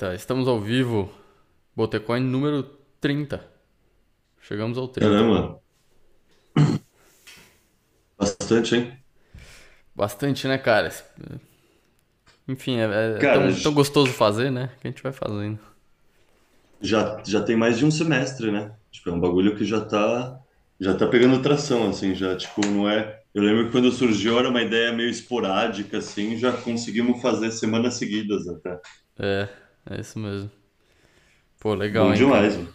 Ô Baleta, estamos ao vivo. Botecoin número 30. Chegamos ao 30. Caramba, bastante, hein? Bastante, né, cara? Enfim, é, é Cara, tão, tão gostoso fazer, né? Que a gente vai fazendo. já, já tem mais de um semestre, né? Tipo, é um bagulho que já tá, já tá pegando tração, assim, já, tipo, não é... Eu lembro que quando surgiu era uma ideia meio esporádica, assim, já conseguimos fazer semanas seguidas até. É, é isso mesmo. Pô, legal, Bom hein, cara? demais, mano.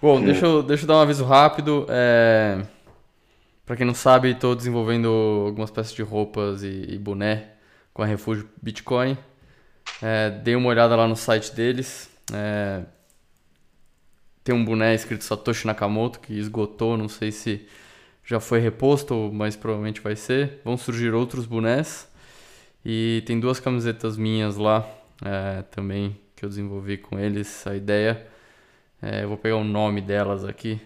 Bom, deixa É. eu, deixa eu dar um aviso rápido. É... Pra quem não sabe, estou desenvolvendo algumas peças de roupas e, e boné com a Refúgio Bitcoin. É, dei uma olhada lá no site deles. É, tem um boné escrito Satoshi Nakamoto que esgotou, não sei se já foi reposto, mas provavelmente vai ser. Vão surgir outros bonés. E tem duas camisetas minhas lá é, também que eu desenvolvi com eles. A ideia, é, eu vou pegar o nome delas aqui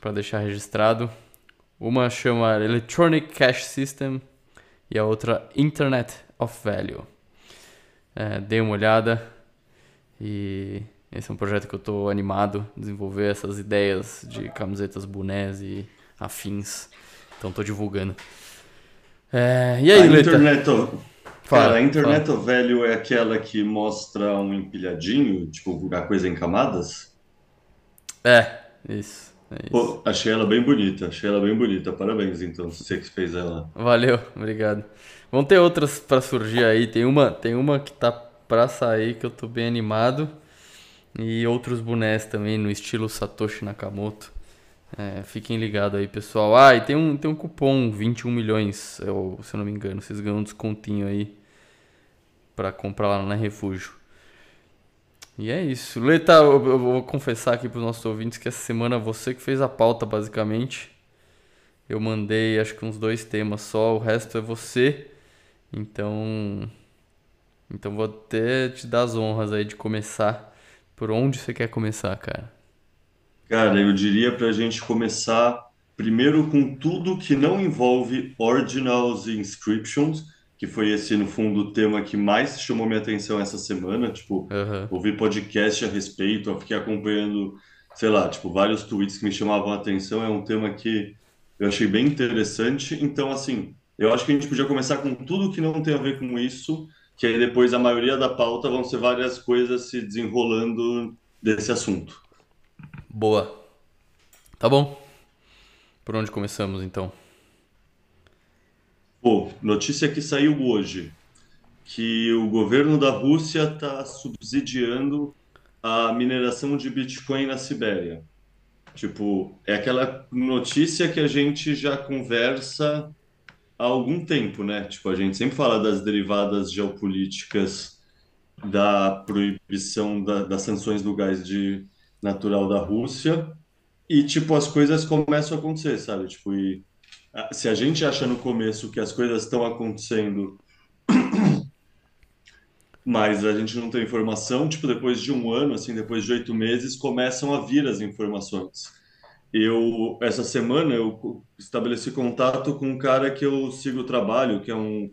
para deixar registrado. Uma chama Electronic Cash System e a outra Internet of Value. É, dei uma olhada e esse é um projeto que eu estou animado a desenvolver essas ideias de camisetas, bonés e afins. Então estou divulgando. É, e A aí, Leta? Internet of... Cara, a Fala, fala. Internet of Value é aquela que mostra um empilhadinho, tipo, a coisa em camadas? É, isso, é isso. Pô, achei ela bem bonita, achei ela bem bonita. Parabéns, então, você que fez ela. Valeu, obrigado. Vão ter outras pra surgir aí. Tem uma, tem uma que tá pra sair que eu tô bem animado. E outros bonés também no estilo Satoshi Nakamoto. É, fiquem ligados aí, pessoal. Ah, e tem um, tem um cupom 21 milhões, eu- se eu não me engano. Vocês ganham um descontinho aí pra comprar lá na Refúgio. E é isso. Leta, eu, eu vou confessar aqui pros nossos ouvintes que essa semana você que fez a pauta, basicamente. Eu mandei acho que uns dois temas só, o resto é você. Então, então vou até te dar as honras aí de começar. Por onde você quer começar, cara? Cara, eu diria para a gente começar primeiro com tudo que não envolve ordinals e inscriptions, que foi esse, no fundo, o tema que mais chamou minha atenção essa semana. Tipo, Aham. ouvi podcast a respeito, eu fiquei acompanhando, sei lá, tipo, vários tweets que me chamavam a atenção. É um tema que eu achei bem interessante. Então, assim, eu acho que a gente podia começar com tudo que não tem a ver com isso, que aí depois a maioria da pauta vão ser várias coisas se desenrolando desse assunto. Boa. Tá bom. Por onde começamos então? Pô, notícia que saiu hoje, que o governo da Rússia está subsidiando a mineração de Bitcoin na Sibéria. Tipo, é aquela notícia que a gente já conversa há algum tempo, né? Tipo, a gente sempre fala das derivadas geopolíticas da proibição da- das sanções do gás de natural da Rússia e, tipo, as coisas começam a acontecer, sabe? Tipo, e se a gente acha no começo que as coisas estão acontecendo, mas a gente não tem informação, tipo, depois de um ano, assim, depois de oito meses, começam a vir as informações. Eu, essa semana, eu estabeleci contato com um cara que eu sigo o trabalho, que é um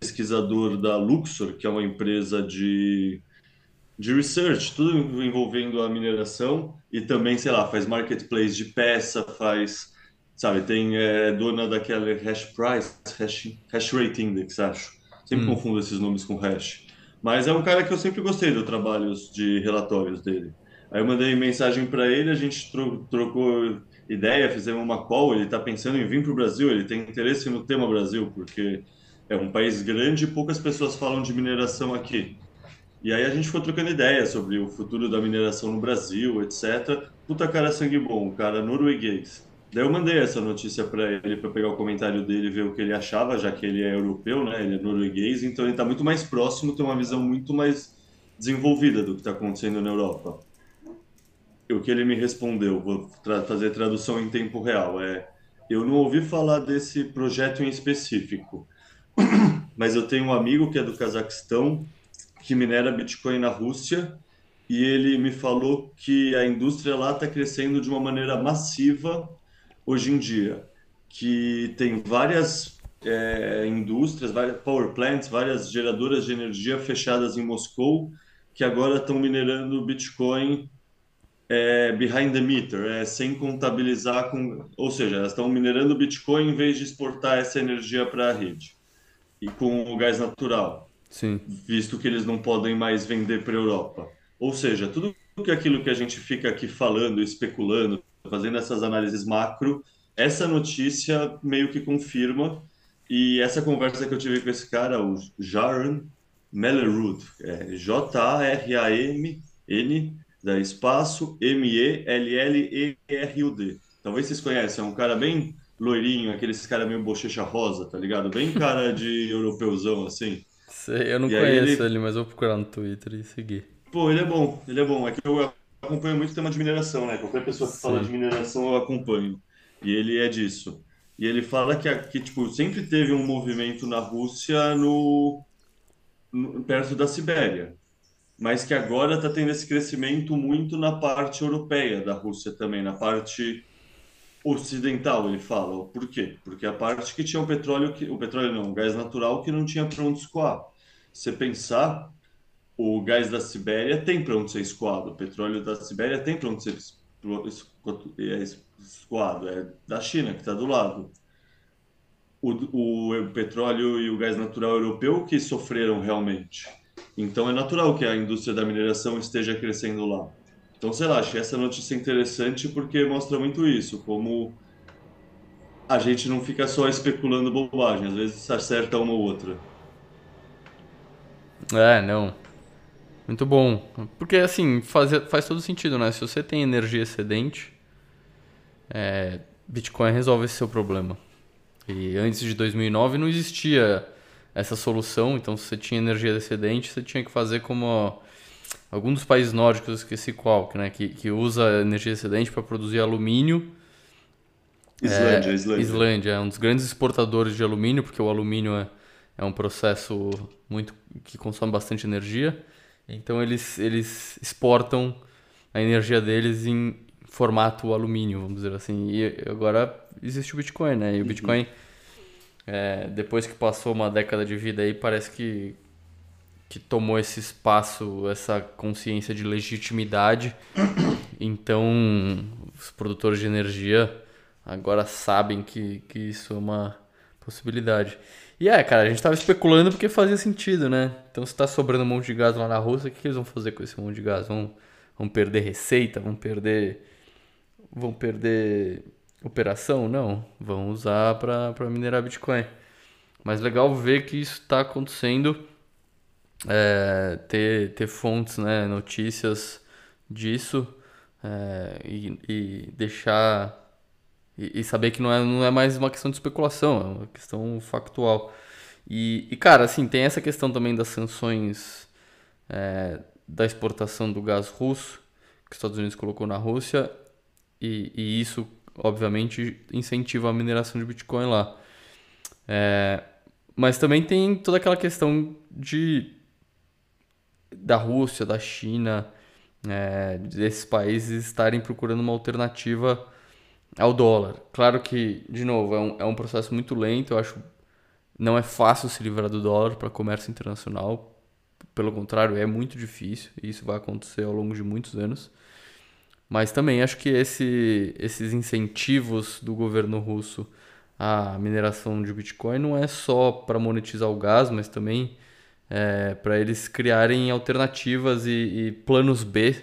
pesquisador da Luxor, que é uma empresa de, de research, tudo envolvendo a mineração, e também, sei lá, faz marketplace de peça, faz, sabe, tem, é dona daquela hash price, hash, hash rate index, acho. Sempre Hum, confundo esses nomes com hash. Mas é um cara que eu sempre gostei do trabalho de relatórios dele. Aí eu mandei mensagem para ele, a gente tro- trocou ideia, fizemos uma call. Ele está pensando em vir para o Brasil, ele tem interesse no tema Brasil, porque é um país grande e poucas pessoas falam de mineração aqui. E aí a gente foi trocando ideia sobre o futuro da mineração no Brasil, etc. Puta cara sangue bom, um cara norueguês. Daí eu mandei essa notícia para ele para pegar o comentário dele ver o que ele achava, já que ele é europeu, né? Ele é norueguês, então ele está muito mais próximo, tem uma visão muito mais desenvolvida do que está acontecendo na Europa. E o que ele me respondeu, vou tra- fazer tradução em tempo real, é: eu não ouvi falar desse projeto em específico, mas eu tenho um amigo que é do Cazaquistão que minera Bitcoin na Rússia e ele me falou que a indústria lá está crescendo de uma maneira massiva hoje em dia, que tem várias é, indústrias, várias power plants, várias geradoras de energia fechadas em Moscou, que agora estão minerando Bitcoin é, behind the meter, é, sem contabilizar com, ou seja, elas estão minerando Bitcoin em vez de exportar essa energia para a rede e com o gás natural, Sim. visto que eles não podem mais vender para a Europa. Ou seja, tudo que aquilo que a gente fica aqui falando, especulando, fazendo essas análises macro, essa notícia meio que confirma. E essa conversa que eu tive com esse cara, o Jaron Mellerud, é J-A-R-A-M-N da espaço M-E-L-L-E-R-U-D. Talvez vocês conheçam, é um cara bem loirinho, aqueles cara meio bochecha rosa, tá ligado? Bem cara de europeuzão, assim. Sei, eu não E conheço ele, ele, mas vou procurar no Twitter e seguir. pô, ele é bom, ele é bom. É que eu acompanho muito o tema de mineração, né? Qualquer pessoa que fala de Sim. mineração eu acompanho. E ele é disso. E ele fala que, a- que tipo, sempre teve um movimento na Rússia no, no- perto da Sibéria. mas que agora está tendo esse crescimento muito na parte europeia da Rússia também, na parte ocidental, ele fala. Por quê? Porque a parte que tinha o petróleo, que, o petróleo não, o gás natural que não tinha para onde escoar. Se você pensar, o gás da Sibéria tem para onde ser escoado, o petróleo da Sibéria tem para onde ser é, escoado, é da China, que está do lado. O, o, o petróleo e o gás natural europeu que sofreram realmente. Então é natural que a indústria da mineração esteja crescendo lá. Então, sei lá, essa notícia interessante porque mostra muito isso, como a gente não fica só especulando bobagem, às vezes acerta uma ou outra. É, não. Muito bom. Porque assim, faz, faz todo sentido, né? Se você tem energia excedente, é, Bitcoin resolve esse seu problema. E antes de 2009 não existia essa solução, então se você tinha energia excedente, você tinha que fazer como algum dos países nórdicos, eu esqueci qual, que, né, que, que usa energia excedente para produzir alumínio. Islândia, Islândia. Islândia é um dos grandes exportadores de alumínio, porque o alumínio é, é um processo muito que consome bastante energia. Então eles, eles exportam a energia deles em formato alumínio, vamos dizer assim. E agora existe o Bitcoin, né? E o Bitcoin, é, depois que passou uma década de vida aí, parece que, que tomou esse espaço, essa consciência de legitimidade. Então os produtores de energia agora sabem que, que isso é uma possibilidade. E é, cara, a gente tava especulando porque fazia sentido, né? Então se tá sobrando um monte de gás lá na Rússia, o que, que eles vão fazer com esse monte de gás? Vão, vão perder receita? Vão perder. Vão perder operação? Não. Vão usar para minerar Bitcoin. Mas legal ver que isso tá acontecendo. é, ter, ter fontes, né? Notícias disso. é, e, e deixar e, e saber que não é, não é mais uma questão de especulação, é uma questão factual. E, e, cara, assim, tem essa questão também das sanções é, da exportação do gás russo, que os Estados Unidos colocou na Rússia, e, e isso, obviamente, incentiva a mineração de Bitcoin lá. É, mas também tem toda aquela questão de da Rússia, da China, é, desses países estarem procurando uma alternativa ao dólar. Claro que, de novo, é um, é um processo muito lento. Eu acho não é fácil se livrar do dólar para comércio internacional. Pelo contrário, é muito difícil e isso vai acontecer ao longo de muitos anos. Mas também acho que esse, esses incentivos do governo russo à mineração de Bitcoin não é só para monetizar o gás, mas também é, para eles criarem alternativas e, e planos B,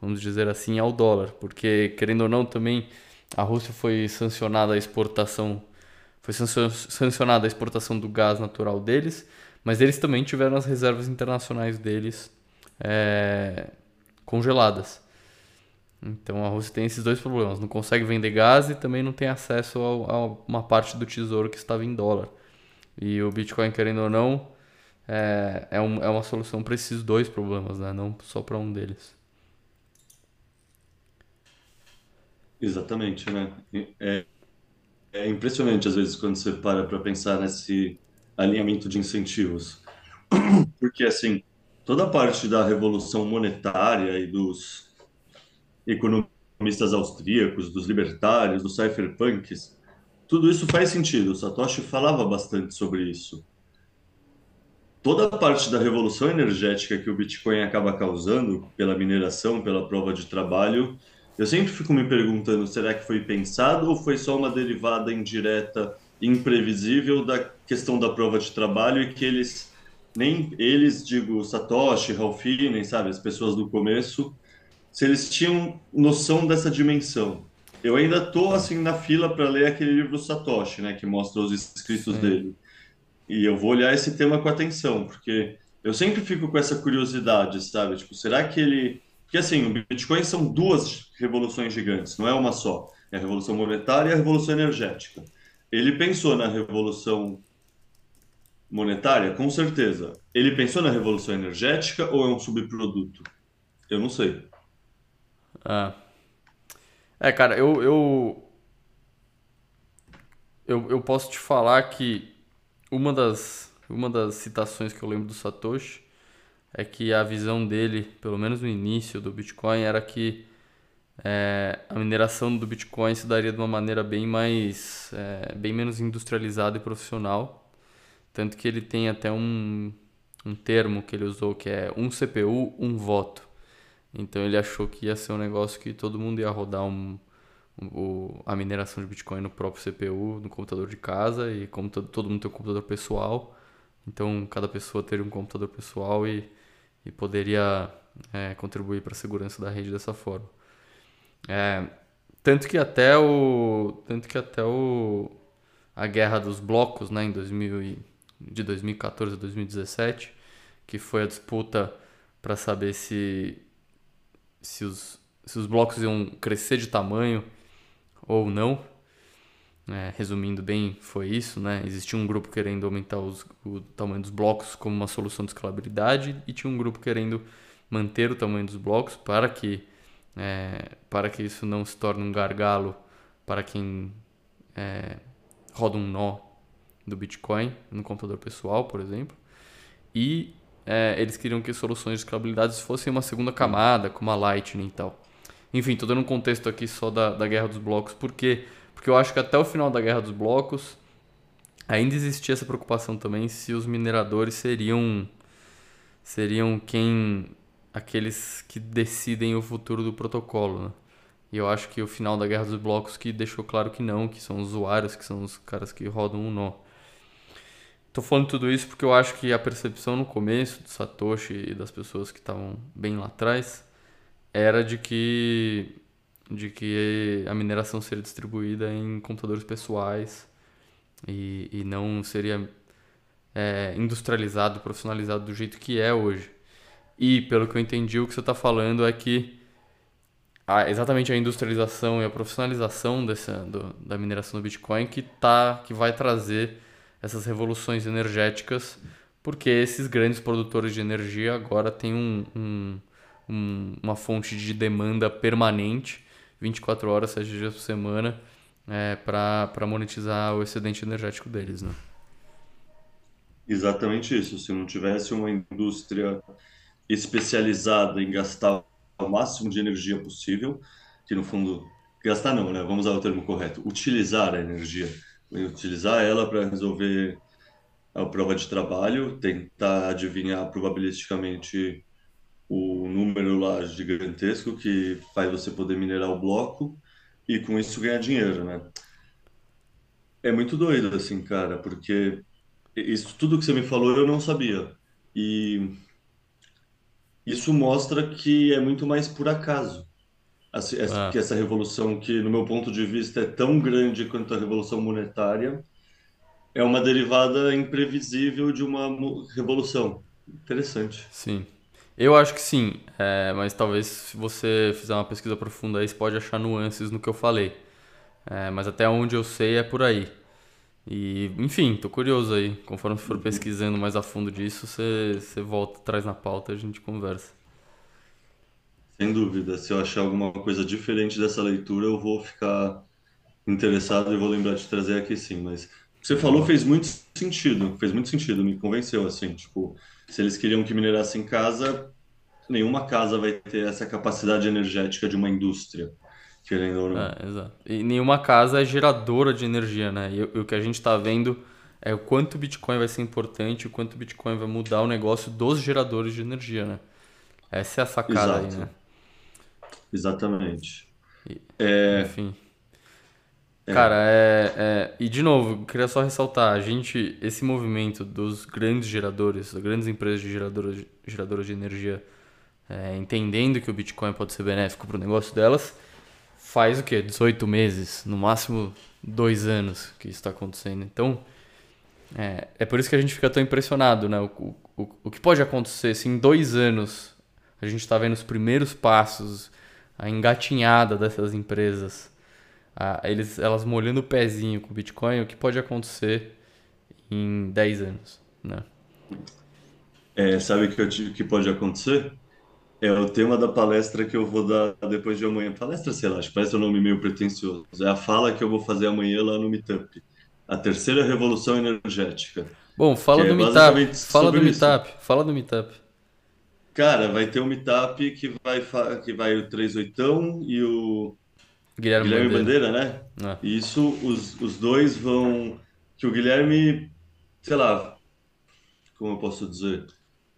vamos dizer assim, ao dólar. Porque, querendo ou não, também a Rússia foi sancionada a exportação, foi sancionada a exportação do gás natural deles, mas eles também tiveram as reservas internacionais deles é, congeladas. Então a Rússia tem esses dois problemas: não consegue vender gás e também não tem acesso ao- a, uma parte do tesouro que estava em dólar. E o Bitcoin, querendo ou não, é, é, um- é uma solução para esses dois problemas, né? não só para um deles. Exatamente, né? É, é impressionante às vezes quando você para para pensar nesse alinhamento de incentivos. Porque, assim, toda a parte da revolução monetária e dos economistas austríacos, dos libertários, dos cypherpunks, tudo isso faz sentido. Satoshi falava bastante sobre isso. Toda a parte da revolução energética que o Bitcoin acaba causando, pela mineração, pela prova de trabalho, eu sempre fico me perguntando: será que foi pensado ou foi só uma derivada indireta, imprevisível da questão da prova de trabalho e que eles, nem eles, digo, Satoshi, Ralph Finney, sabe, as pessoas do começo, se eles tinham noção dessa dimensão? Eu ainda tô assim na fila para ler aquele livro Satoshi, né, que mostra os escritos Sim. dele. E eu vou olhar esse tema com atenção, porque eu sempre fico com essa curiosidade, sabe? Tipo, será que ele porque assim, o Bitcoin são duas revoluções gigantes, não é uma só. É a revolução monetária e a revolução energética. Ele pensou na revolução monetária? Com certeza. Ele pensou na revolução energética ou é um subproduto? Eu não sei. Ah. É, cara, eu, eu, eu, eu posso te falar que uma das, uma das citações que eu lembro do Satoshi é que a visão dele, pelo menos no início do Bitcoin, era que é, a mineração do Bitcoin se daria de uma maneira bem mais, é, bem menos industrializada e profissional, tanto que ele tem até um, um termo que ele usou que é um CPU, um voto. Então ele achou que ia ser um negócio que todo mundo ia rodar um, um, a mineração de Bitcoin no próprio CPU, no computador de casa, e como todo, mundo tem um computador pessoal, então cada pessoa teria um computador pessoal e e poderia é, contribuir para a segurança da rede dessa forma. É, tanto que até o tanto que até o a guerra dos blocos, né, em 2000 de 2014 a 2017, que foi a disputa para saber se se os, se os blocos iam crescer de tamanho ou não. É, resumindo bem, foi isso, né? Existia um grupo querendo aumentar os, o tamanho dos blocos como uma solução de escalabilidade e tinha um grupo querendo manter o tamanho dos blocos para que, é, para que isso não se torne um gargalo para quem é, roda um nó do Bitcoin no computador pessoal, por exemplo. E é, eles queriam que soluções de escalabilidade fossem uma segunda camada, como a Lightning e tal. Enfim, estou dando um contexto aqui só da, da guerra dos blocos, porque porque eu acho que até o final da Guerra dos Blocos ainda existia essa preocupação também se os mineradores seriam seriam quem aqueles que decidem o futuro do protocolo, né? E eu acho que o final da Guerra dos Blocos que deixou claro que não, que são usuários, que são os caras que rodam um nó. Tô falando tudo isso porque eu acho que a percepção no começo do Satoshi e das pessoas que estavam bem lá atrás era de que de que a mineração seria distribuída em computadores pessoais e, e não seria é, industrializado, profissionalizado do jeito que é hoje. E, pelo que eu entendi, o que você está falando é que a, exatamente a industrialização e a profissionalização dessa, do, da mineração do Bitcoin que, tá, que vai trazer essas revoluções energéticas, porque esses grandes produtores de energia agora têm um, um, um, uma fonte de demanda permanente 24 horas, 7 dias por semana, é, para monetizar o excedente energético deles, né? Exatamente isso. Se não tivesse uma indústria especializada em gastar o máximo de energia possível, que no fundo gastar não, né? Vamos usar o termo correto, utilizar a energia, utilizar ela para resolver a prova de trabalho, tentar adivinhar probabilisticamente o número lá gigantesco que faz você poder minerar o bloco e com isso ganhar dinheiro, né? É muito doido assim, cara, porque isso tudo que você me falou eu não sabia. E isso mostra que é muito mais por acaso. Essa, ah. que essa revolução, que no meu ponto de vista é tão grande quanto a revolução monetária, é uma derivada imprevisível de uma revolução. Interessante. Sim. Eu acho que sim, é, mas talvez se você fizer uma pesquisa profunda aí, você pode achar nuances no que eu falei. É, mas até onde eu sei é por aí. E, enfim, tô curioso aí. Conforme for pesquisando mais a fundo disso, você, você volta, traz na pauta e a gente conversa. Sem dúvida. Se eu achar alguma coisa diferente dessa leitura, eu vou ficar interessado e vou lembrar de trazer aqui sim. Mas o que você falou fez muito sentido. Fez muito sentido, me convenceu, assim. Tipo, se eles queriam que minerasse em casa, nenhuma casa vai ter essa capacidade energética de uma indústria. querendo ou não. É, exato. E nenhuma casa é geradora de energia, né? E, o que a gente está vendo é o quanto o Bitcoin vai ser importante, o quanto o Bitcoin vai mudar o negócio dos geradores de energia, né? Essa é a sacada Exato. aí, né? Exatamente. E- É, Enfim. Cara, é, é- E de novo, queria só ressaltar, a gente, esse movimento dos grandes geradores, das grandes empresas de geradoras, geradoras de energia, é, entendendo que o Bitcoin pode ser benéfico para o negócio delas, faz o quê? 18 meses, no máximo dois anos que isso está acontecendo. Então, é, é por isso que a gente fica tão impressionado, né? O, o, o que pode acontecer se em dois anos a gente está vendo os primeiros passos, a engatinhada dessas empresas, a- eles, elas molhando o pezinho com o Bitcoin, o que pode acontecer em 10 anos, né? é, sabe o que, eu que pode acontecer? É o tema da palestra que eu vou dar depois de amanhã. Palestra, sei lá, acho que parece um nome meio pretensioso. É a fala que eu vou fazer amanhã lá no Meetup. A terceira revolução energética. Bom, fala Que é do Meetup, fala do isso. Meetup, fala do Meetup. Cara, vai ter um Meetup que vai, que vai o 38 e o Guilherme, Guilherme Bandeira. Bandeira, né? É. E isso, os, os dois vão. Que o Guilherme, sei lá, como eu posso dizer?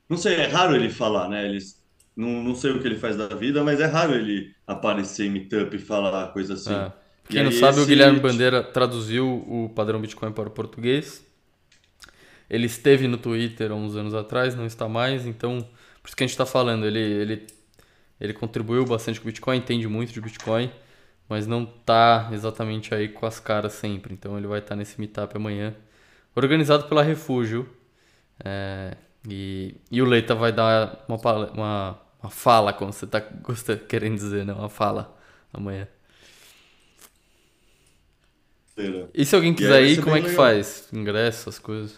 Não sei, é raro ele falar, né? Eles, não, não sei o que ele faz da vida, mas é raro ele aparecer em meetup e falar coisa assim. É. E Quem não aí sabe, o esse- Guilherme Bandeira traduziu o padrão Bitcoin para o português. Ele esteve no Twitter há uns anos atrás, não está mais, então por isso que a gente está falando. Ele, ele, ele contribuiu bastante com o Bitcoin, entende muito de Bitcoin, mas não tá exatamente aí com as caras sempre. Então ele vai estar nesse meetup amanhã, organizado pela Refúgio. É, e, e o Leita vai dar uma, uma, uma fala, como você está querendo dizer, né? Uma fala amanhã. E se alguém quiser ir, como é que legal. faz? Ingresso, essas coisas?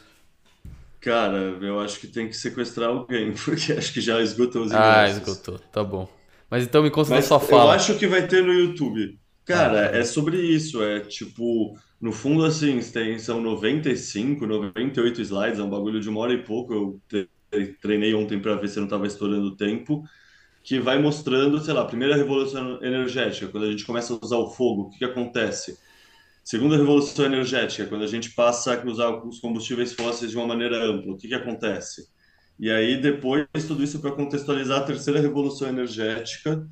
Cara, eu acho que tem que sequestrar alguém, porque acho que já esgotou os Ah, ingressos. esgotou. Tá bom. Mas então me conta da Mas sua eu fala. acho que vai ter no YouTube. Cara, Ah, é sobre isso. É tipo, no fundo, assim, tem, são 95, 98 slides, é um bagulho de uma hora e pouco. Eu tre- treinei ontem para ver se eu não tava estourando o tempo. Que vai mostrando, sei lá, primeira revolução energética, quando a gente começa a usar o fogo, o que que acontece? Segunda revolução energética, quando a gente passa a usar os combustíveis fósseis de uma maneira ampla, o que que acontece? E aí, depois, tudo isso para contextualizar a terceira revolução energética,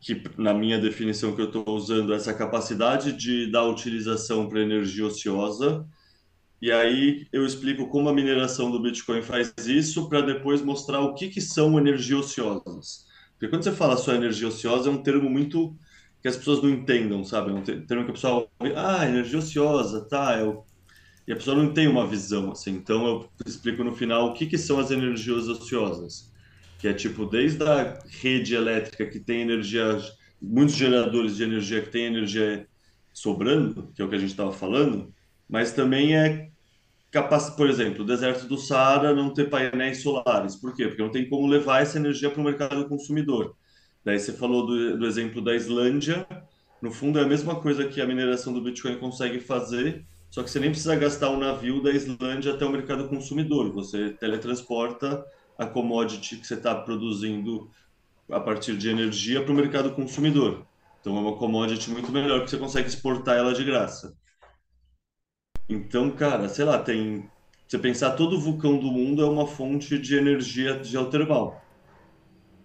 que na minha definição que eu estou usando, essa capacidade de dar utilização para energia ociosa. E aí eu explico como a mineração do Bitcoin faz isso, para depois mostrar o que que são energias ociosas. Porque quando você fala só energia ociosa, é um termo muito que as pessoas não entendam, sabe? É um te- termo que a pessoa ouve, ah, energia ociosa, tá, é o e a pessoa não tem uma visão, assim. Então eu explico no final o que que são as energias ociosas, que é tipo desde a rede elétrica que tem energia, muitos geradores de energia que tem energia sobrando, que é o que a gente estava falando, mas também é capaz, por exemplo, o deserto do Saara não ter painéis solares. Por quê? Porque não tem como levar essa energia para o mercado consumidor. Daí você falou do, do exemplo da Islândia. No fundo, é a mesma coisa que a mineração do Bitcoin consegue fazer, só que você nem precisa gastar o navio da Islândia até o mercado consumidor. Você teletransporta a commodity que você está produzindo a partir de energia para o mercado consumidor. Então é uma commodity muito melhor, porque você consegue exportar ela de graça. Então, cara, sei lá, tem. Você pensar, todo vulcão do mundo é uma fonte de energia geotermal.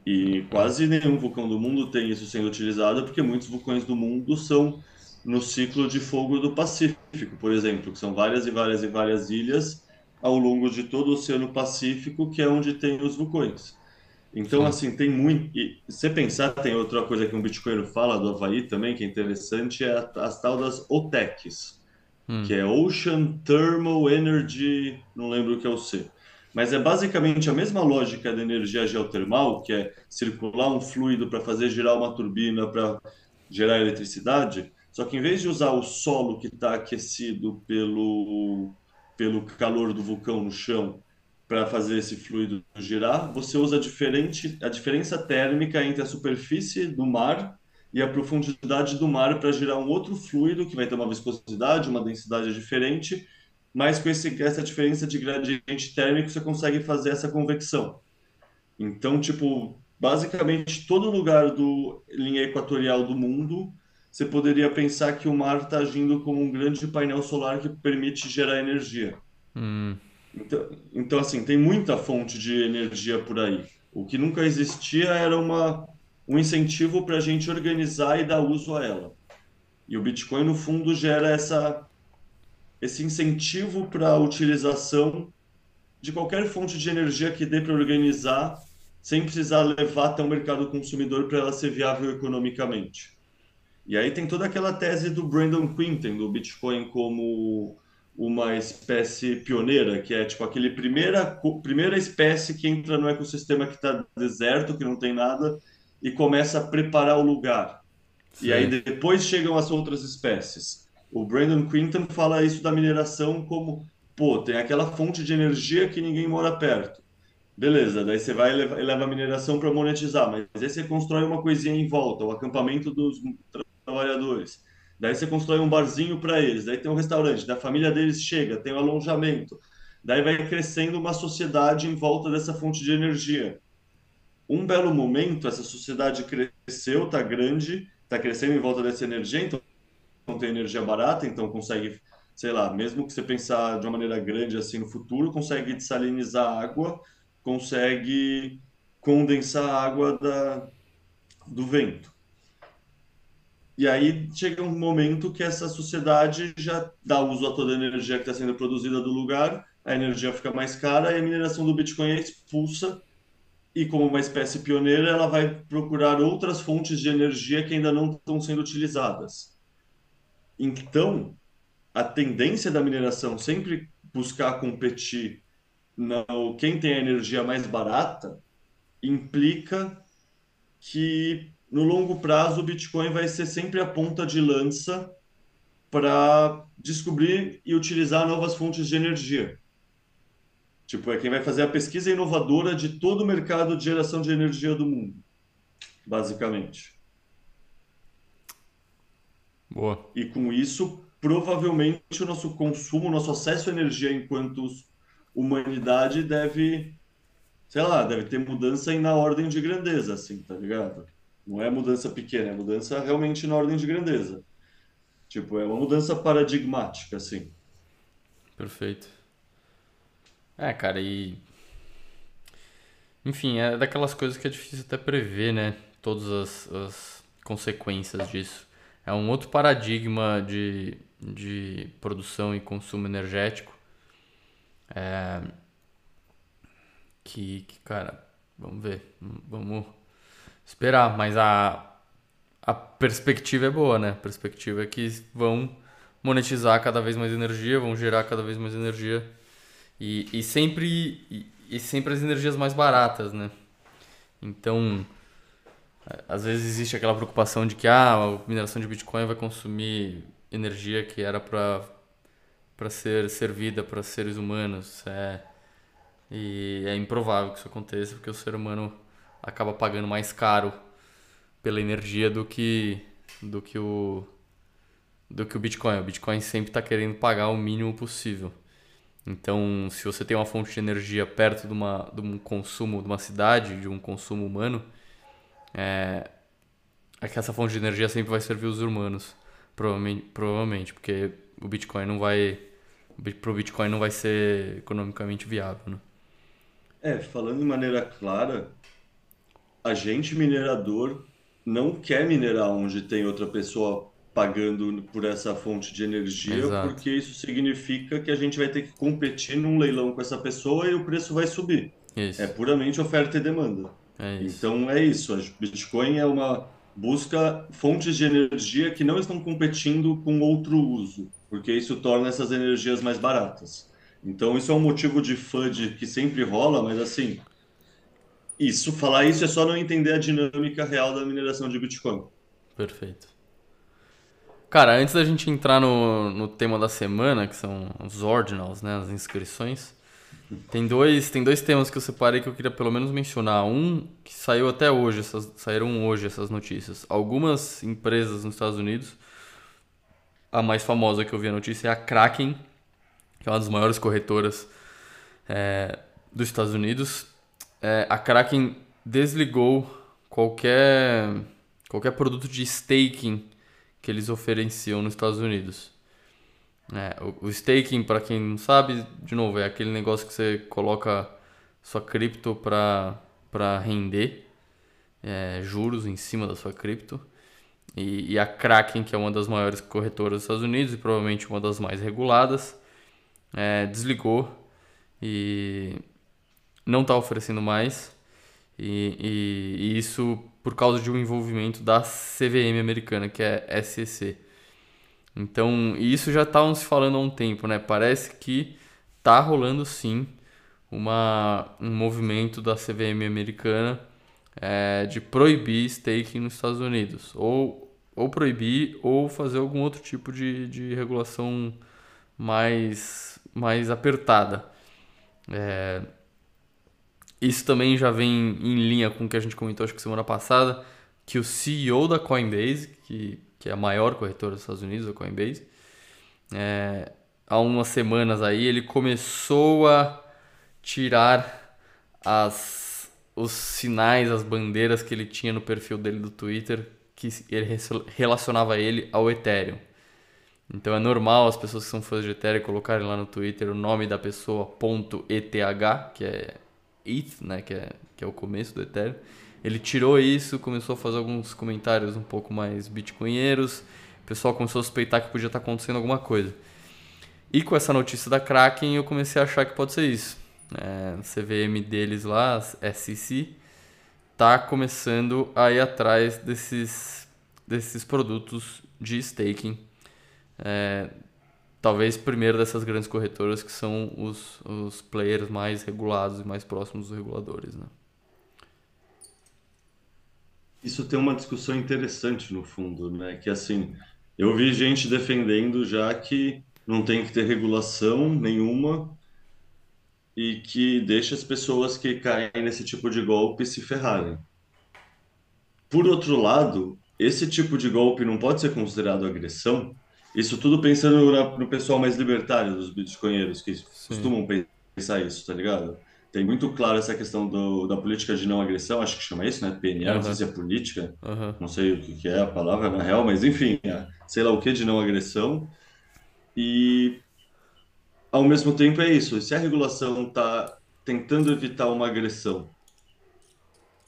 E quase nenhum vulcão do mundo tem isso sendo utilizado, porque muitos vulcões do mundo são no ciclo de fogo do Pacífico, por exemplo, que são várias e várias e várias ilhas ao longo de todo o Oceano Pacífico, que é onde tem os vulcões. Então, Sim. assim, tem muito. E se você pensar, tem outra coisa que um bitcoinero fala do Havaí também, que é interessante, é as tal das OTECs Hum. que é Ocean Thermal Energy, não lembro o que é o C. Mas é basicamente a mesma lógica da energia geotermal, que é circular um fluido para fazer girar uma turbina para gerar eletricidade, só que em vez de usar o solo que está aquecido pelo, pelo calor do vulcão no chão para fazer esse fluido girar, você usa a, diferente, a diferença térmica entre a superfície do mar e a profundidade do mar para gerar um outro fluido que vai ter uma viscosidade, uma densidade diferente, mas com esse, essa diferença de gradiente térmico você consegue fazer essa convecção. Então, tipo, basicamente todo lugar do linha equatorial do mundo você poderia pensar que o mar está agindo como um grande painel solar que permite gerar energia. Hum, Então, então, assim, tem muita fonte de energia por aí. O que nunca existia era uma, um incentivo para a gente organizar e dar uso a ela. E o Bitcoin, no fundo, gera essa, esse incentivo para a utilização de qualquer fonte de energia que dê para organizar, sem precisar levar até o mercado consumidor para ela ser viável economicamente. E aí tem toda aquela tese do Brandon Quinten, do Bitcoin como uma espécie pioneira, que é tipo aquele primeira, primeira espécie que entra no ecossistema que está deserto, que não tem nada, e começa a preparar o lugar. E aí depois chegam as outras espécies. O Brandon Quinton fala isso da mineração como, pô, tem aquela fonte de energia que ninguém mora perto. Beleza, daí você vai e leva a mineração para monetizar, mas aí você constrói uma coisinha em volta, o acampamento dos trabalhadores. Daí você constrói um barzinho para eles, daí tem um restaurante, da família deles chega, tem um alojamento. Daí vai crescendo uma sociedade em volta dessa fonte de energia. Um belo momento, essa sociedade cresceu, tá grande, tá crescendo em volta dessa energia, então não tem energia barata, então consegue, sei lá, mesmo que você pensar de uma maneira grande assim no futuro, consegue dessalinizar a água, consegue condensar a água da, do vento. E aí chega um momento que essa sociedade já dá uso a toda a energia que está sendo produzida do lugar, a energia fica mais cara e a mineração do Bitcoin é expulsa. E como uma espécie pioneira, ela vai procurar outras fontes de energia que ainda não estão sendo utilizadas. Então, a tendência da mineração sempre buscar competir no quem tem a energia mais barata implica que no longo prazo o Bitcoin vai ser sempre a ponta de lança para descobrir e utilizar novas fontes de energia. Tipo, é quem vai fazer a pesquisa inovadora de todo o mercado de geração de energia do mundo, basicamente. Boa. E com isso, provavelmente o nosso consumo, o nosso acesso à energia enquanto humanidade deve, sei lá, deve ter mudança na ordem de grandeza, assim, tá ligado? Não é mudança pequena, é mudança realmente na ordem de grandeza. Tipo, é uma mudança paradigmática, assim. Perfeito. É, cara, e. Enfim, é daquelas coisas que é difícil até prever, né? Todas as, as consequências disso. É um outro paradigma de, de produção e consumo energético que, que, cara, vamos ver. Vamos esperar. Mas a, a perspectiva é boa, né? A perspectiva é que vão monetizar cada vez mais energia, vão gerar cada vez mais energia e, e sempre e, e sempre as energias mais baratas, né? Então, às vezes existe aquela preocupação de que ah, a mineração de Bitcoin vai consumir energia que era para para ser servida para seres humanos. É, e é improvável que isso aconteça porque o ser humano acaba pagando mais caro pela energia do que do que o do que o Bitcoin. O Bitcoin sempre está querendo pagar o mínimo possível. Então, se você tem uma fonte de energia perto de, uma, de um consumo de uma cidade, de um consumo humano, é que essa fonte de energia sempre vai servir os humanos, provavelmente, provavelmente porque o Bitcoin não vai, pro Bitcoin não vai ser economicamente viável, né? É, falando de maneira clara, a gente minerador não quer minerar onde tem outra pessoa pagando por essa fonte de energia, Exato. porque isso significa que a gente vai ter que competir num leilão com essa pessoa e o preço vai subir. É Isso, puramente oferta e demanda. é. Então é isso. A Bitcoin é uma busca fontes de energia que não estão competindo com outro uso, porque isso torna essas energias mais baratas. Então isso é um motivo de FUD que sempre rola, mas assim, isso, falar isso é só não entender a dinâmica real da mineração de Bitcoin. Perfeito. Cara, antes da gente entrar no, no tema da semana, que são os ordinals, né, as inscrições, tem dois, tem dois temas que eu separei que eu queria pelo menos mencionar. Um que saiu até hoje, essas, saíram hoje essas notícias. Algumas empresas nos Estados Unidos, a mais famosa que eu vi a notícia é a Kraken, que é uma das maiores corretoras é, dos Estados Unidos. É, a Kraken desligou qualquer, qualquer produto de staking que eles ofereciam nos Estados Unidos. É, o, o staking, para quem não sabe, de novo, é aquele negócio que você coloca sua cripto para render é, juros em cima da sua cripto. E, e, a Kraken, que é uma das maiores corretoras dos Estados Unidos e provavelmente uma das mais reguladas, é, desligou e não está oferecendo mais. E, e, e, isso por causa de um envolvimento da CVM americana, que é SEC. Então, isso já estavam se falando há um tempo, né? Parece que tá rolando sim uma, um movimento da CVM americana é, de proibir staking nos Estados Unidos. Ou, ou proibir ou fazer algum outro tipo de, de regulação mais, mais apertada. É, isso também já vem em linha com o que a gente comentou acho que semana passada, que o CEO da Coinbase, que, que é a maior corretora dos Estados Unidos, a Coinbase, é, há umas semanas aí ele começou a tirar as, os sinais, as bandeiras que ele tinha no perfil dele do Twitter, que ele relacionava ele ao Ethereum. Então é normal as pessoas que são fãs de Ethereum colocarem lá no Twitter o nome da pessoa .eth, que é ETH, né, que é, que é o começo do Ethereum. Ele tirou isso, começou a fazer alguns comentários um pouco mais bitcoinheiros. O pessoal começou a suspeitar que podia estar acontecendo alguma coisa. E com essa notícia da Kraken, eu comecei a achar que pode ser isso. É, CVM deles lá, SEC, tá começando a ir atrás desses, desses produtos de staking. É, talvez primeiro dessas grandes corretoras que são os, os players mais regulados e mais próximos dos reguladores. Né? Isso tem uma discussão interessante no fundo, né? Que assim, eu vi gente defendendo já que não tem que ter regulação nenhuma e que deixa as pessoas que caem nesse tipo de golpe se ferrarem. Por outro lado, esse tipo de golpe não pode ser considerado agressão, isso tudo pensando na, no pessoal mais libertário dos bitcoinheiros, que Sim. costumam pensar isso, tá ligado? Tem muito claro essa questão do, da política de não agressão, acho que chama isso, né? PNA, uhum. não sei se é política, uhum. não sei o que é a palavra na real, mas enfim, é, sei lá o que de não agressão. E ao mesmo tempo é isso, se a regulação está tentando evitar uma agressão,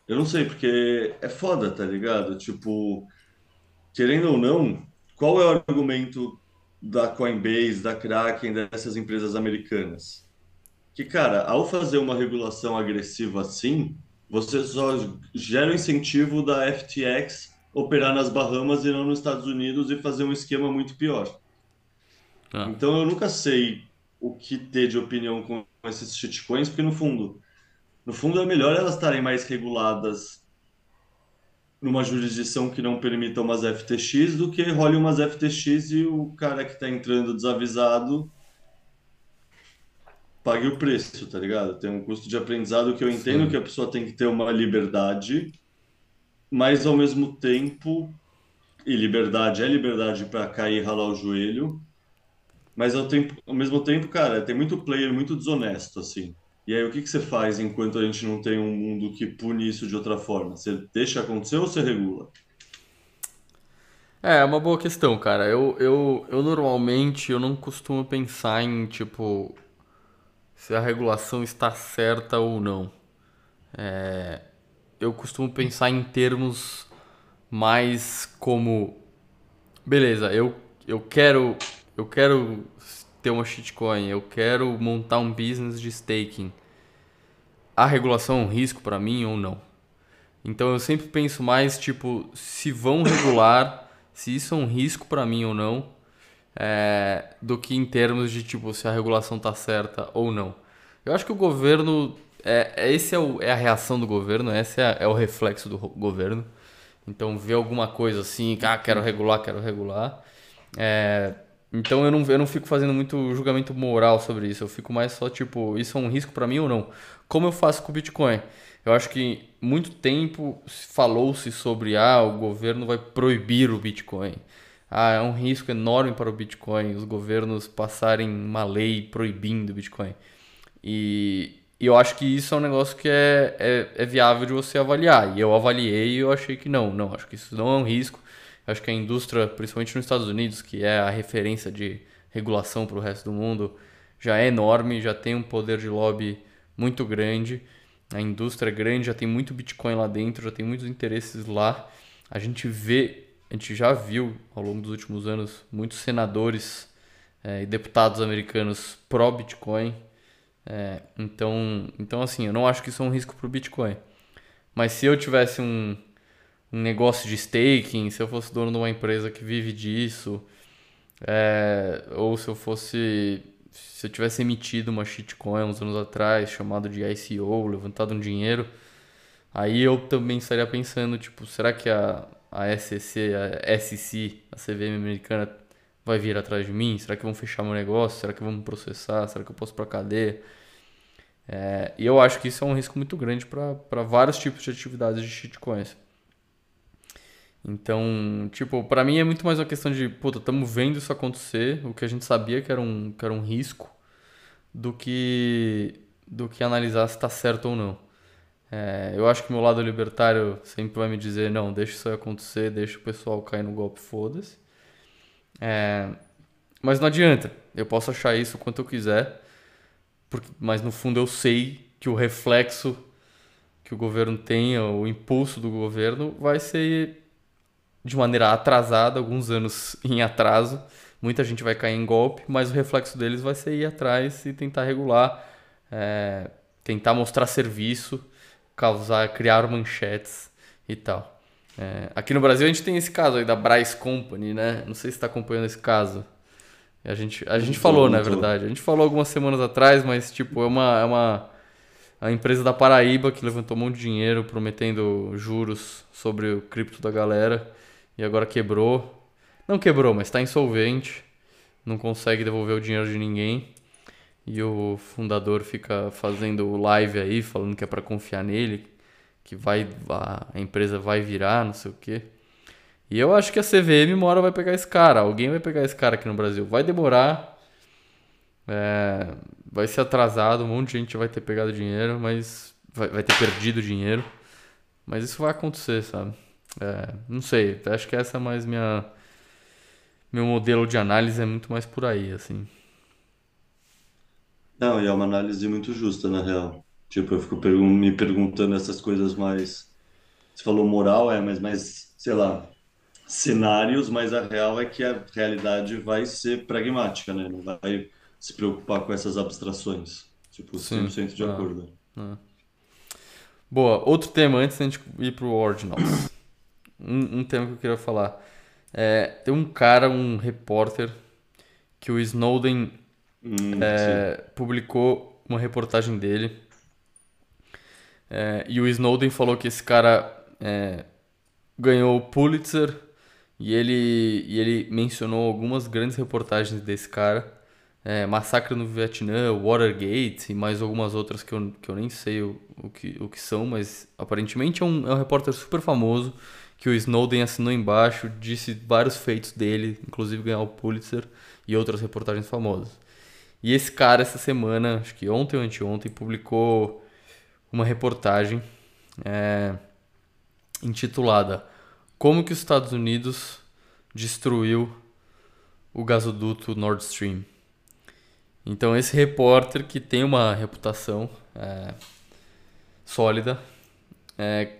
eu não sei, porque é foda, tá ligado? Tipo, querendo ou não, qual é o argumento da Coinbase, da Kraken, dessas empresas americanas? Que, cara, ao fazer uma regulação agressiva assim, você só gera o incentivo da FTX operar nas Bahamas e não nos Estados Unidos e fazer um esquema muito pior. Ah. Então eu nunca sei o que ter de opinião com esses shitcoins, porque no fundo, no fundo é melhor elas estarem mais reguladas numa jurisdição que não permita umas FTX do que role umas FTX e o cara que está entrando desavisado pague o preço, tá ligado? Tem um custo de aprendizado que eu entendo Sim. que a pessoa tem que ter uma liberdade, mas ao mesmo tempo, e liberdade é liberdade para cair e ralar o joelho, mas ao, tempo, ao mesmo tempo, cara, tem muito player muito desonesto, assim. E aí, o que, que você faz enquanto a gente não tem um mundo que pune isso de outra forma? Você deixa acontecer ou você regula? É, é uma boa questão, cara. Eu, eu, eu normalmente eu não costumo pensar em, tipo, se a regulação está certa ou não. É, eu costumo pensar em termos mais como beleza, eu, eu quero eu quero ter uma shitcoin, eu quero montar um business de staking, a regulação é um risco para mim ou não? Então eu sempre penso mais tipo se vão regular, se isso é um risco para mim ou não, é, do que em termos de tipo se a regulação tá certa ou não. Eu acho que o governo é, é esse é, o, é a reação do governo, esse é, é o reflexo do governo. Então ver alguma coisa assim, ah, quero regular, quero regular. É, então eu não, eu não fico fazendo muito julgamento moral sobre isso. Eu fico mais só tipo, isso é um risco para mim ou não? Como eu faço com o Bitcoin? Eu acho que muito tempo falou-se sobre ah, o governo vai proibir o Bitcoin. Ah, é um risco enorme para o Bitcoin os governos passarem uma lei proibindo o Bitcoin. E, e eu acho que isso é um negócio que é, é, é viável de você avaliar. E eu avaliei e eu achei que não, não, acho que isso não é um risco. Acho que a indústria, principalmente nos Estados Unidos, que é a referência de regulação para o resto do mundo, já é enorme, já tem um poder de lobby muito grande. A indústria é grande, já tem muito Bitcoin lá dentro, já tem muitos interesses lá. A gente vê, a gente já viu ao longo dos últimos anos muitos senadores é, e deputados americanos pró-Bitcoin. É, então, então, assim, eu não acho que isso é um risco para o Bitcoin. Mas se eu tivesse um, um negócio de staking, se eu fosse dono de uma empresa que vive disso, é, ou se eu fosse. Se eu tivesse emitido uma shitcoin uns anos atrás, chamado de ICO, levantado um dinheiro, aí eu também estaria pensando, tipo, será que a, a SEC, a SEC, a CVM americana vai vir atrás de mim? Será que vão fechar meu negócio? Será que vão me processar? Será que eu posso ir pra cadeia? É, e eu acho que isso é um risco muito grande para vários tipos de atividades de shitcoins. Então, tipo, para mim é muito mais uma questão de, puta, estamos vendo isso acontecer, o que a gente sabia que era um, que era um risco, do que, do que analisar se está certo ou não. É, eu acho que meu lado libertário sempre vai me dizer, não, deixa isso acontecer, deixa o pessoal cair no golpe, foda-se. É, mas não adianta, eu posso achar isso quanto eu quiser, porque, mas no fundo eu sei que o reflexo que o governo tenha, o impulso do governo, vai ser de maneira atrasada, alguns anos em atraso. Muita gente vai cair em golpe, mas o reflexo deles vai ser ir atrás e tentar regular, é, tentar mostrar serviço, causar, criar manchetes e tal. É, aqui no Brasil a gente tem esse caso aí da Bryce Company, né? Não sei se está acompanhando esse caso. A gente, a gente falou, na verdade. A gente falou algumas semanas atrás, mas tipo, é uma, é uma a empresa da Paraíba que levantou um monte de dinheiro prometendo juros sobre o cripto da galera e agora quebrou. Não quebrou, mas está insolvente, não consegue devolver o dinheiro de ninguém. E o fundador fica fazendo live aí, falando que é para confiar nele, que vai a empresa vai virar, não sei o quê. E eu acho que a CVM uma hora vai pegar esse cara, alguém vai pegar esse cara aqui no Brasil. Vai demorar, é, vai ser atrasado, um monte de gente vai ter pegado dinheiro, mas vai, vai ter perdido dinheiro. Mas isso vai acontecer, sabe? É, não sei, acho que essa é mais minha. Meu modelo de análise é muito mais por aí, assim. Não, e é uma análise muito justa, na real. Tipo, eu fico pergun me perguntando essas coisas mais. Você falou moral, é, mas mais, sei lá, cenários, mas a real é que a realidade vai ser pragmática, né? Não vai se preocupar com essas abstrações. Tipo, 100% Sim, de é, acordo. É. Boa, outro tema antes da gente ir pro Ordinals um, um tema que eu queria falar. É, tem um cara, um repórter, que o Snowden hum, é, publicou uma reportagem dele. É, e o Snowden falou que esse cara é, ganhou o Pulitzer e ele, e ele mencionou algumas grandes reportagens desse cara. É, Massacre no Vietnã, Watergate e mais algumas outras que eu, que eu nem sei o, o, que, o que são, mas aparentemente é um, é um repórter super famoso que o Snowden assinou embaixo, disse vários feitos dele, inclusive ganhar o Pulitzer e outras reportagens famosas. E esse cara, essa semana, acho que ontem ou anteontem, publicou uma reportagem é, intitulada Como que os Estados Unidos destruiu o gasoduto Nord Stream. Então esse repórter que tem uma reputação é, sólida, é,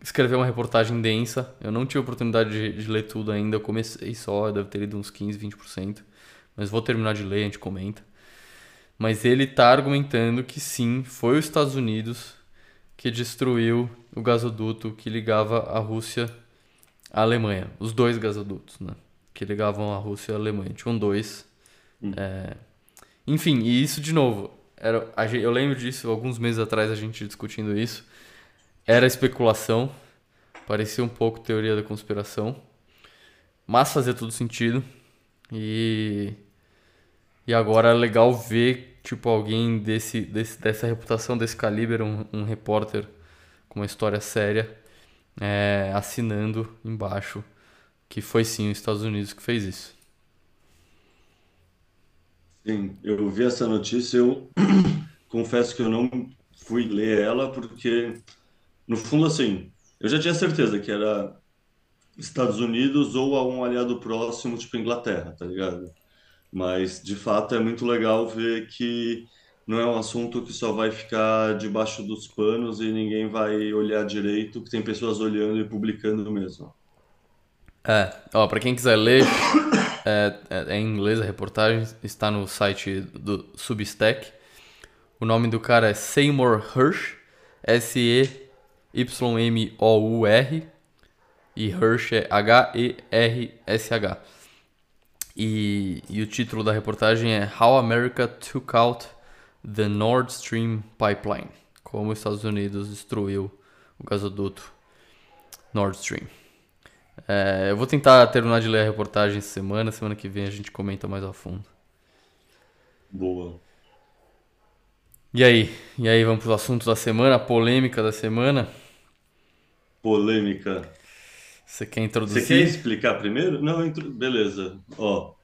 escrever uma reportagem densa. Eu não tive oportunidade de, de, ler tudo ainda, eu comecei só, deve ter lido uns 15, 20%. Mas vou terminar de ler, a gente comenta. Mas ele está argumentando que sim, foi os Estados Unidos que destruiu o gasoduto que ligava a Rússia à Alemanha. Os dois gasodutos, né? Que ligavam a Rússia à Alemanha. Tinham dois. Hum. É... Enfim, e isso de novo. Era, eu lembro disso alguns meses atrás a gente discutindo isso era especulação, parecia um pouco teoria da conspiração, mas fazia todo sentido. E e agora é legal ver tipo alguém desse, desse dessa reputação desse calibre, um, um repórter com uma história séria, é, assinando embaixo que foi sim os Estados Unidos que fez isso. Sim, eu vi essa notícia, eu confesso que eu não fui ler ela porque no fundo, assim, eu já tinha certeza que era Estados Unidos ou a um aliado próximo, tipo Inglaterra, tá ligado? Mas, de fato, é muito legal ver que não é um assunto que só vai ficar debaixo dos panos e ninguém vai olhar direito, que tem pessoas olhando e publicando mesmo. É, ó, pra quem quiser ler, é, é, é em inglês a reportagem, está no site do Substack. O nome do cara é Seymour Hirsch, S-E-Y-M-O-U-R, e Hirsch é H-E-R-S-H. E, e o título da reportagem é How America Took Out the Nord Stream Pipeline. Como os Estados Unidos destruiu o gasoduto Nord Stream. É, eu vou tentar terminar de ler a reportagem semana. Semana que vem a gente comenta mais a fundo. Boa. E aí? E aí, vamos para o assunto da semana, a polêmica da semana. Polêmica. Você quer introduzir? Você quer explicar primeiro? Não, intro... beleza. Ó,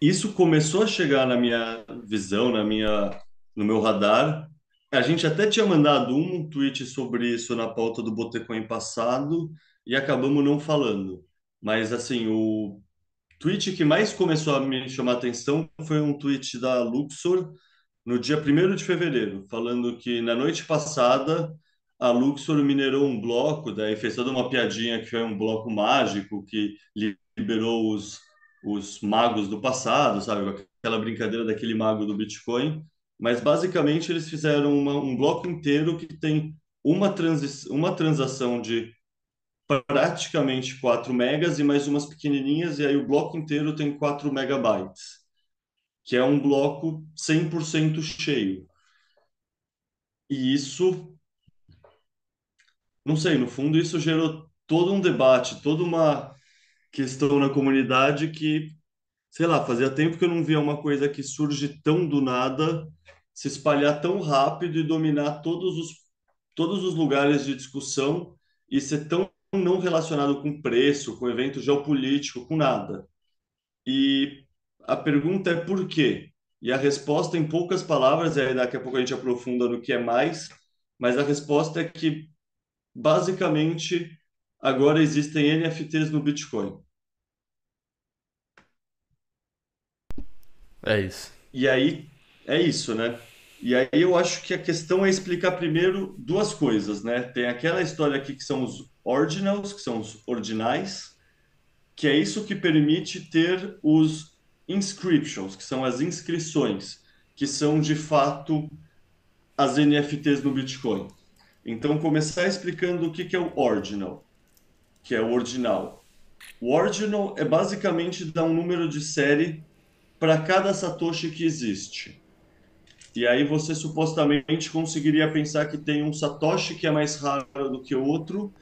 isso começou a chegar na minha visão, na minha, no meu radar. A gente até tinha mandado um tweet sobre isso na pauta do Botecon passado e acabamos não falando. Mas assim, o tweet que mais começou a me chamar a atenção foi um tweet da Luxor no dia 1 de fevereiro, falando que na noite passada a Luxor minerou um bloco, daí fez toda uma piadinha que foi um bloco mágico que liberou os, os magos do passado, sabe? Aquela brincadeira daquele mago do Bitcoin. Mas basicamente eles fizeram uma, um bloco inteiro que tem uma, transi uma transação de praticamente 4 megas e mais umas pequenininhas, e aí o bloco inteiro tem 4 megabytes, que é um bloco 100% cheio. E isso não sei, no fundo isso gerou todo um debate, toda uma questão na comunidade que, sei lá, fazia tempo que eu não via uma coisa que surge tão do nada, se espalhar tão rápido e dominar todos os, todos os lugares de discussão e ser tão não relacionado com preço, com evento geopolítico, com nada. E a pergunta é por quê? E a resposta em poucas palavras, aí daqui a pouco a gente aprofunda no que é mais, mas a resposta é que basicamente, agora existem NFTs no Bitcoin. É isso. E aí, é isso, né? E aí eu acho que a questão é explicar primeiro duas coisas, né? Tem aquela história aqui que são os ordinals, que são os ordinais, que é isso que permite ter os inscriptions, que são as inscrições, que são de fato as NFTs no Bitcoin. Então, começar explicando o que é o ordinal, que é o ordinal. O ordinal é basicamente dar um número de série para cada satoshi que existe. E aí você supostamente conseguiria pensar que tem um satoshi que é mais raro do que outro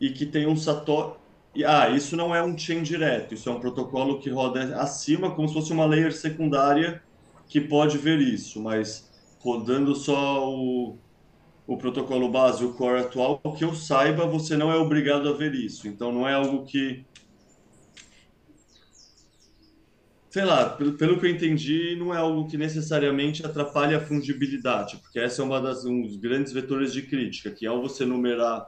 e que tem um satoshi ah, isso não é um chain direto, isso é um protocolo que roda acima, como se fosse uma layer secundária que pode ver isso, mas rodando só o, o protocolo base, o core atual, que eu saiba, você não é obrigado a ver isso. Então, não é algo que. Sei lá, pelo, pelo que eu entendi, não é algo que necessariamente atrapalha a fungibilidade, porque essa é uma das um dos grandes vetores de crítica, que ao você numerar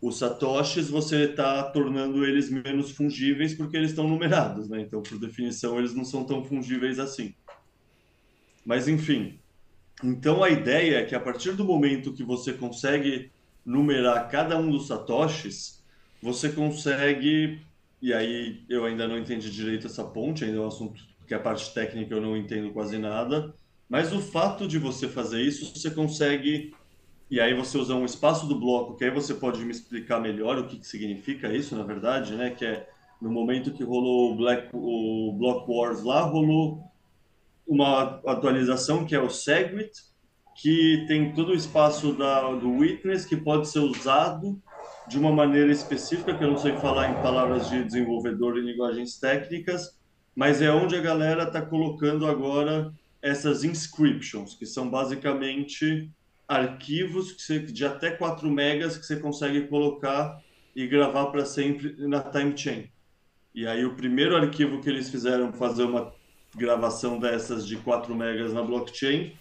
os satoshis, você está tornando eles menos fungíveis porque eles estão numerados, né? Então, por definição, eles não são tão fungíveis assim. Mas, enfim, então a ideia é que a partir do momento que você consegue numerar cada um dos satoshis, você consegue e aí eu ainda não entendi direito essa ponte, ainda é um assunto que a parte técnica eu não entendo quase nada, mas o fato de você fazer isso, você consegue e aí você usa um espaço do bloco, que aí você pode me explicar melhor o que, que significa isso, na verdade, né? Que é no momento que rolou o Black o Block Wars lá, rolou uma atualização que é o Segwit, que tem todo o espaço da, do Witness que pode ser usado de uma maneira específica, que eu não sei falar em palavras de desenvolvedor e linguagens técnicas, mas é onde a galera está colocando agora essas inscriptions, que são basicamente arquivos que você, de até 4 megas que você consegue colocar e gravar para sempre na time chain. E aí o primeiro arquivo que eles fizeram fazer uma gravação dessas de 4 megas na blockchain,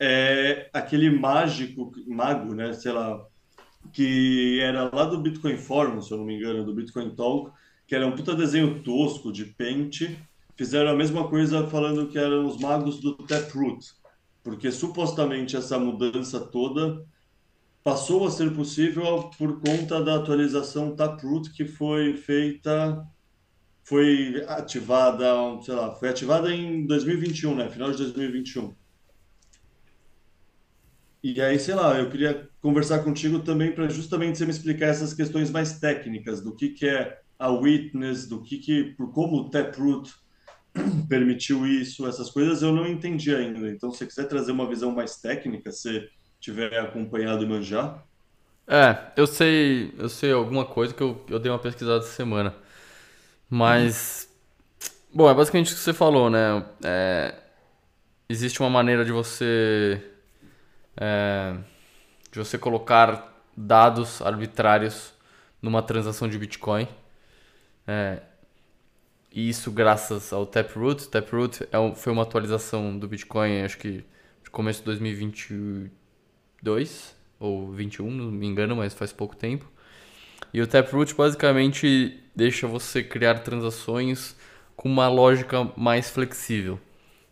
é aquele mágico, mago, né, sei lá, que era lá do Bitcoin Forum, se eu não me engano, do Bitcoin Talk, que era um puta desenho tosco de Paint. Fizeram a mesma coisa falando que eram os magos do Taproot, porque supostamente essa mudança toda passou a ser possível por conta da atualização Taproot que foi feita foi ativada, sei lá, foi ativada em 2021, né? Final de 2021. E aí, sei lá, eu queria conversar contigo também para justamente você me explicar essas questões mais técnicas do que que é a witness, do que que, por como o Taproot permitiu isso, essas coisas eu não entendi ainda. Então, se você quiser trazer uma visão mais técnica, se tiver acompanhado e manjar. É, eu sei, eu sei alguma coisa que eu, eu dei uma pesquisada essa semana. Mas. Bom, é basicamente o que você falou, né? É, existe uma maneira de você. É, de você colocar dados arbitrários numa transação de Bitcoin. É, e isso graças ao Taproot. Taproot é, foi uma atualização do Bitcoin, acho que de começo de 2022 ou 21, não me engano, mas faz pouco tempo. E o Taproot basicamente deixa você criar transações com uma lógica mais flexível.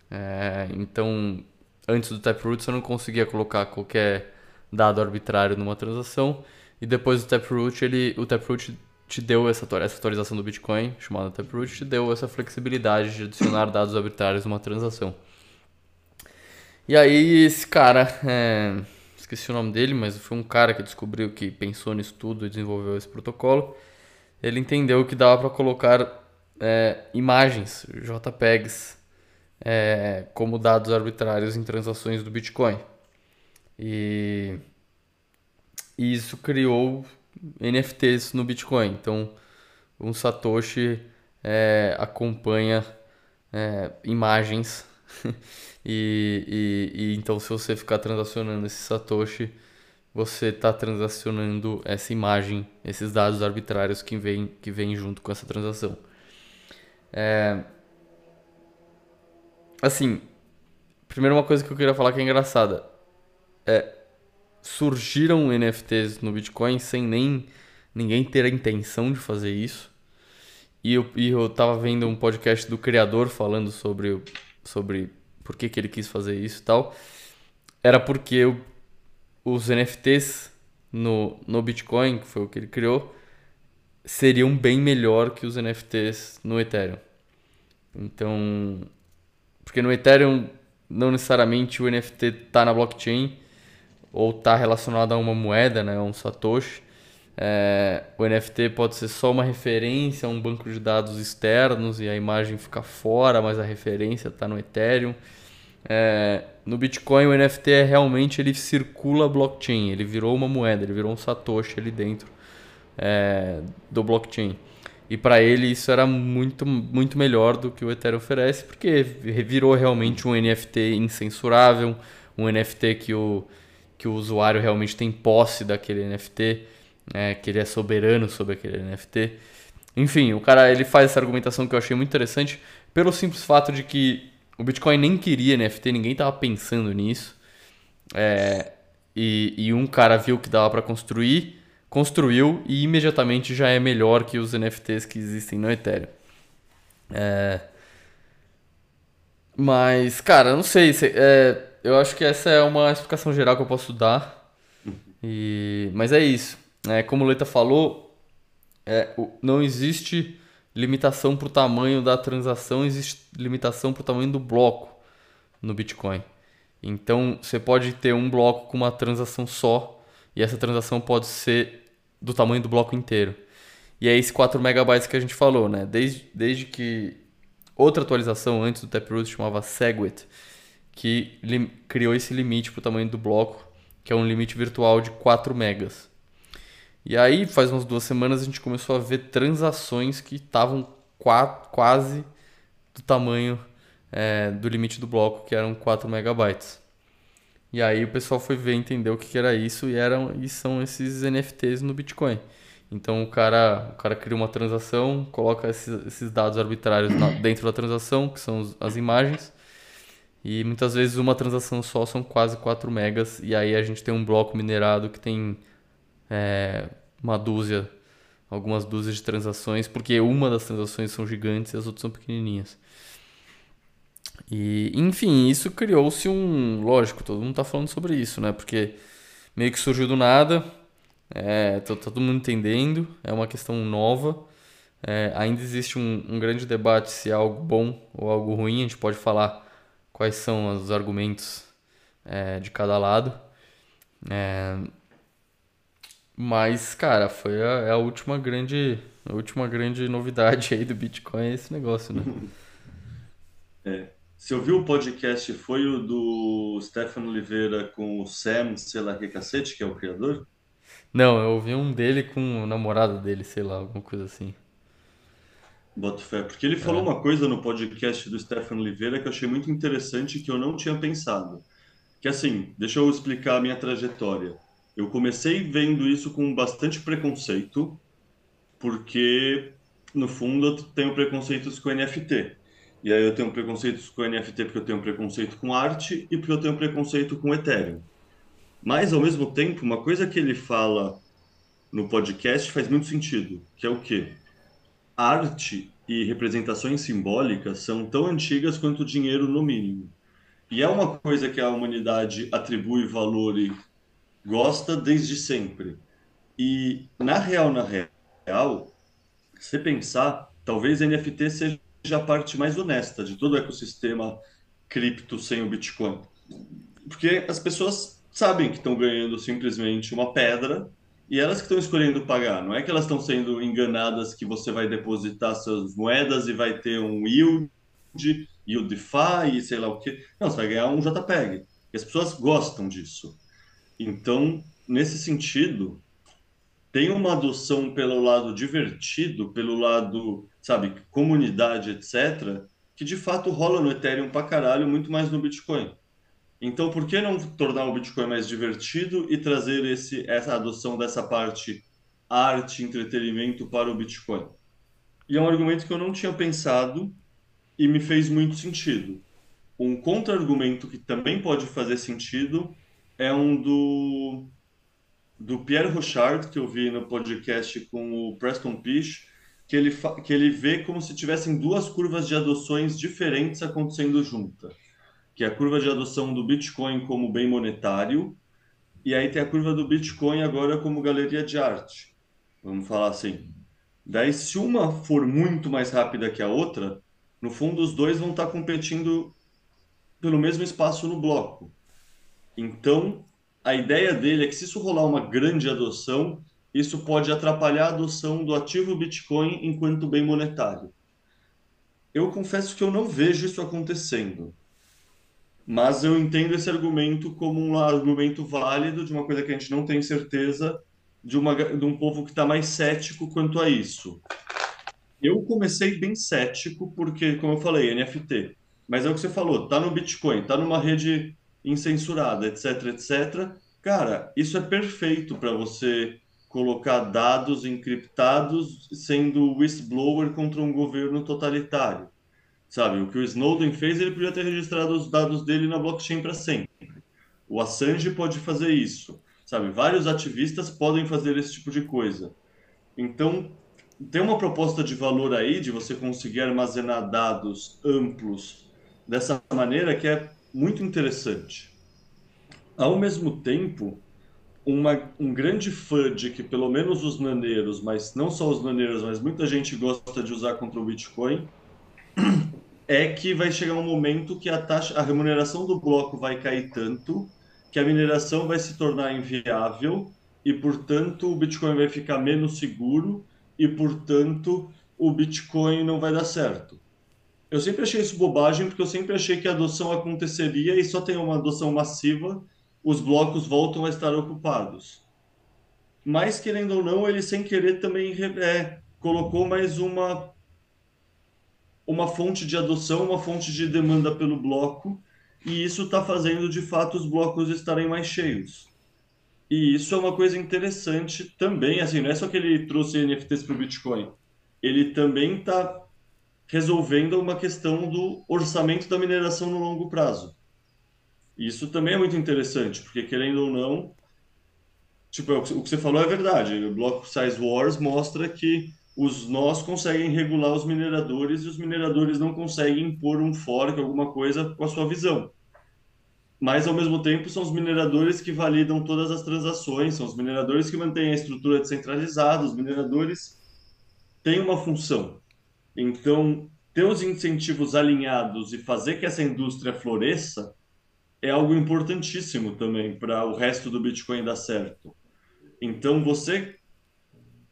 É, então, antes do Taproot você não conseguia colocar qualquer dado arbitrário numa transação e depois do Taproot ele, o Taproot te deu essa, essa atualização do Bitcoin chamada Taproot te deu essa flexibilidade de adicionar dados arbitrários numa transação. E aí esse cara é, esqueci o nome dele, mas foi um cara que descobriu que pensou nisso tudo e desenvolveu esse protocolo. Ele entendeu que dava para colocar é, imagens, JPEGs, é, como dados arbitrários em transações do Bitcoin. E, e isso criou NFTs no Bitcoin. Então, um Satoshi é, acompanha é, imagens E, e, e, então se você ficar transacionando esse Satoshi, você está transacionando essa imagem, esses dados arbitrários que vêm que vem junto com essa transação. É... Assim, primeiro uma coisa que eu queria falar que é engraçada. É, surgiram NFTs no Bitcoin sem nem ninguém ter a intenção de fazer isso. E eu, e eu tava vendo um podcast do criador falando sobre, sobre por que, que ele quis fazer isso e tal, era porque o, os NFTs no, no Bitcoin, que foi o que ele criou, seriam bem melhor que os NFTs no Ethereum. Então, porque no Ethereum não necessariamente o NFT está na blockchain ou está relacionado a uma moeda, né, um satoshi. É, o NFT pode ser só uma referência a um banco de dados externos e a imagem fica fora, mas a referência está no Ethereum. É, no Bitcoin o NFT é realmente ele circula a blockchain, ele virou uma moeda, ele virou um satoshi ali dentro é, do blockchain. E para ele isso era muito, muito melhor do que o Ethereum oferece, porque virou realmente um NFT incensurável, um NFT que o, que o usuário realmente tem posse daquele NFT, é, que ele é soberano sobre aquele NFT. Enfim, o cara ele faz essa argumentação que eu achei muito interessante, pelo simples fato de que o Bitcoin nem queria NFT, ninguém tava pensando nisso. É, e, e, um cara viu que dava para construir, construiu e imediatamente já é melhor que os NFTs que existem no Ethereum. É, mas, cara, não sei. Se, é, eu acho que essa é uma explicação geral que eu posso dar. E, mas é isso. É, como o Leta falou, é, não existe limitação para o tamanho da transação, existe limitação para o tamanho do bloco no Bitcoin. Então você pode ter um bloco com uma transação só e essa transação pode ser do tamanho do bloco inteiro. E é esse 4 megabytes que a gente falou, né? Desde, desde que outra atualização antes do Taproot chamava Segwit, que criou esse limite para o tamanho do bloco, que é um limite virtual de 4 megas. E aí, faz umas duas semanas, a gente começou a ver transações que estavam quase do tamanho é, do limite do bloco, que eram 4 megabytes. E aí o pessoal foi ver, entender o que, que era isso e, eram, e são esses NFTs no Bitcoin. Então o cara, o cara cria uma transação, coloca esses, esses dados arbitrários na, dentro da transação, que são as imagens, e muitas vezes uma transação só são quase 4 megas, e aí a gente tem um bloco minerado que tem é, uma dúzia, algumas dúzias de transações, porque uma das transações são gigantes e as outras são pequenininhas. E, enfim, isso criou-se um. Lógico, todo mundo está falando sobre isso, né? Porque meio que surgiu do nada, é, tá, todo mundo entendendo, é uma questão nova. É, ainda existe um, um, grande debate se é algo bom ou algo ruim. A gente pode falar quais são os argumentos é, de cada lado. É, mas, cara, foi a, é a, última grande, a última grande novidade aí do Bitcoin é esse negócio, né? É. Você ouviu o podcast? Foi o do Stefano Oliveira com o Sam, sei lá que cacete, que é o criador? Não, eu ouvi um dele com o namorado dele, sei lá, alguma coisa assim. Boto fé. Porque ele falou é. uma coisa no podcast do Stefano Oliveira que eu achei muito interessante que eu não tinha pensado. Que assim, deixa eu explicar a minha trajetória. Eu comecei vendo isso com bastante preconceito, porque no fundo eu tenho preconceitos com NFT. E aí eu tenho preconceitos com NFT porque eu tenho preconceito com arte e porque eu tenho preconceito com Ethereum. Mas ao mesmo tempo, uma coisa que ele fala no podcast faz muito sentido, que é o quê? Arte e representações simbólicas são tão antigas quanto o dinheiro, no mínimo. E é uma coisa que a humanidade atribui valor e gosta desde sempre. E, na real, na real, se pensar, talvez NFT seja a parte mais honesta de todo o ecossistema cripto sem o Bitcoin. Porque as pessoas sabem que estão ganhando simplesmente uma pedra e elas que estão escolhendo pagar, não é que elas estão sendo enganadas que você vai depositar suas moedas e vai ter um yield, yield DeFi e sei lá o que. Não, você vai ganhar um JPEG. E as pessoas gostam disso. Então, nesse sentido, tem uma adoção pelo lado divertido, pelo lado, sabe, comunidade, etc., que de fato rola no Ethereum pra caralho, muito mais no Bitcoin. Então, por que não tornar o Bitcoin mais divertido e trazer esse, essa adoção dessa parte arte, entretenimento para o Bitcoin? E é um argumento que eu não tinha pensado e me fez muito sentido. Um contra-argumento que também pode fazer sentido é um do, do Pierre Rochard, que eu vi no podcast com o Preston Pish, que ele, que ele vê como se tivessem duas curvas de adoções diferentes acontecendo juntas que é a curva de adoção do Bitcoin como bem monetário, e aí tem a curva do Bitcoin agora como galeria de arte. Vamos falar assim. Daí, se uma for muito mais rápida que a outra, no fundo os dois vão estar competindo pelo mesmo espaço no bloco. Então, a ideia dele é que se isso rolar uma grande adoção, isso pode atrapalhar a adoção do ativo Bitcoin enquanto bem monetário. Eu confesso que eu não vejo isso acontecendo. Mas eu entendo esse argumento como um argumento válido de uma coisa que a gente não tem certeza de, uma, de um povo que está mais cético quanto a isso. Eu comecei bem cético porque, como eu falei, NFT. Mas é o que você falou, tá no Bitcoin, tá numa rede incensurada, etc, etc. Cara, isso é perfeito para você colocar dados encriptados sendo whistleblower contra um governo totalitário. Sabe, o que o Snowden fez, ele podia ter registrado os dados dele na blockchain para sempre. O Assange pode fazer isso. Sabe, vários ativistas podem fazer esse tipo de coisa. Então, tem uma proposta de valor aí de você conseguir armazenar dados amplos dessa maneira que é muito interessante. Ao mesmo tempo, uma, um grande fã de que pelo menos os naneiros, mas não só os naneiros, mas muita gente gosta de usar contra o Bitcoin, é que vai chegar um momento que a taxa, a remuneração do bloco vai cair tanto que a mineração vai se tornar inviável e, portanto, o Bitcoin vai ficar menos seguro e, portanto, o Bitcoin não vai dar certo. Eu sempre achei isso bobagem porque eu sempre achei que a adoção aconteceria e só tem uma adoção massiva, os blocos voltam a estar ocupados. Mas, querendo ou não, ele sem querer também é, colocou mais uma uma fonte de adoção, uma fonte de demanda pelo bloco, e isso está fazendo de fato os blocos estarem mais cheios. E isso é uma coisa interessante também, assim, não é só que ele trouxe NFTs para o Bitcoin, ele também está resolvendo uma questão do orçamento da mineração no longo prazo. Isso também é muito interessante, porque querendo ou não, tipo, é o que você falou é verdade. O Block Size Wars mostra que os nós conseguem regular os mineradores e os mineradores não conseguem impor um fork, alguma coisa com a sua visão. Mas, ao mesmo tempo, são os mineradores que validam todas as transações, são os mineradores que mantêm a estrutura descentralizada, os mineradores têm uma função. Então, ter os incentivos alinhados e fazer que essa indústria floresça é algo importantíssimo também para o resto do Bitcoin dar certo. Então, você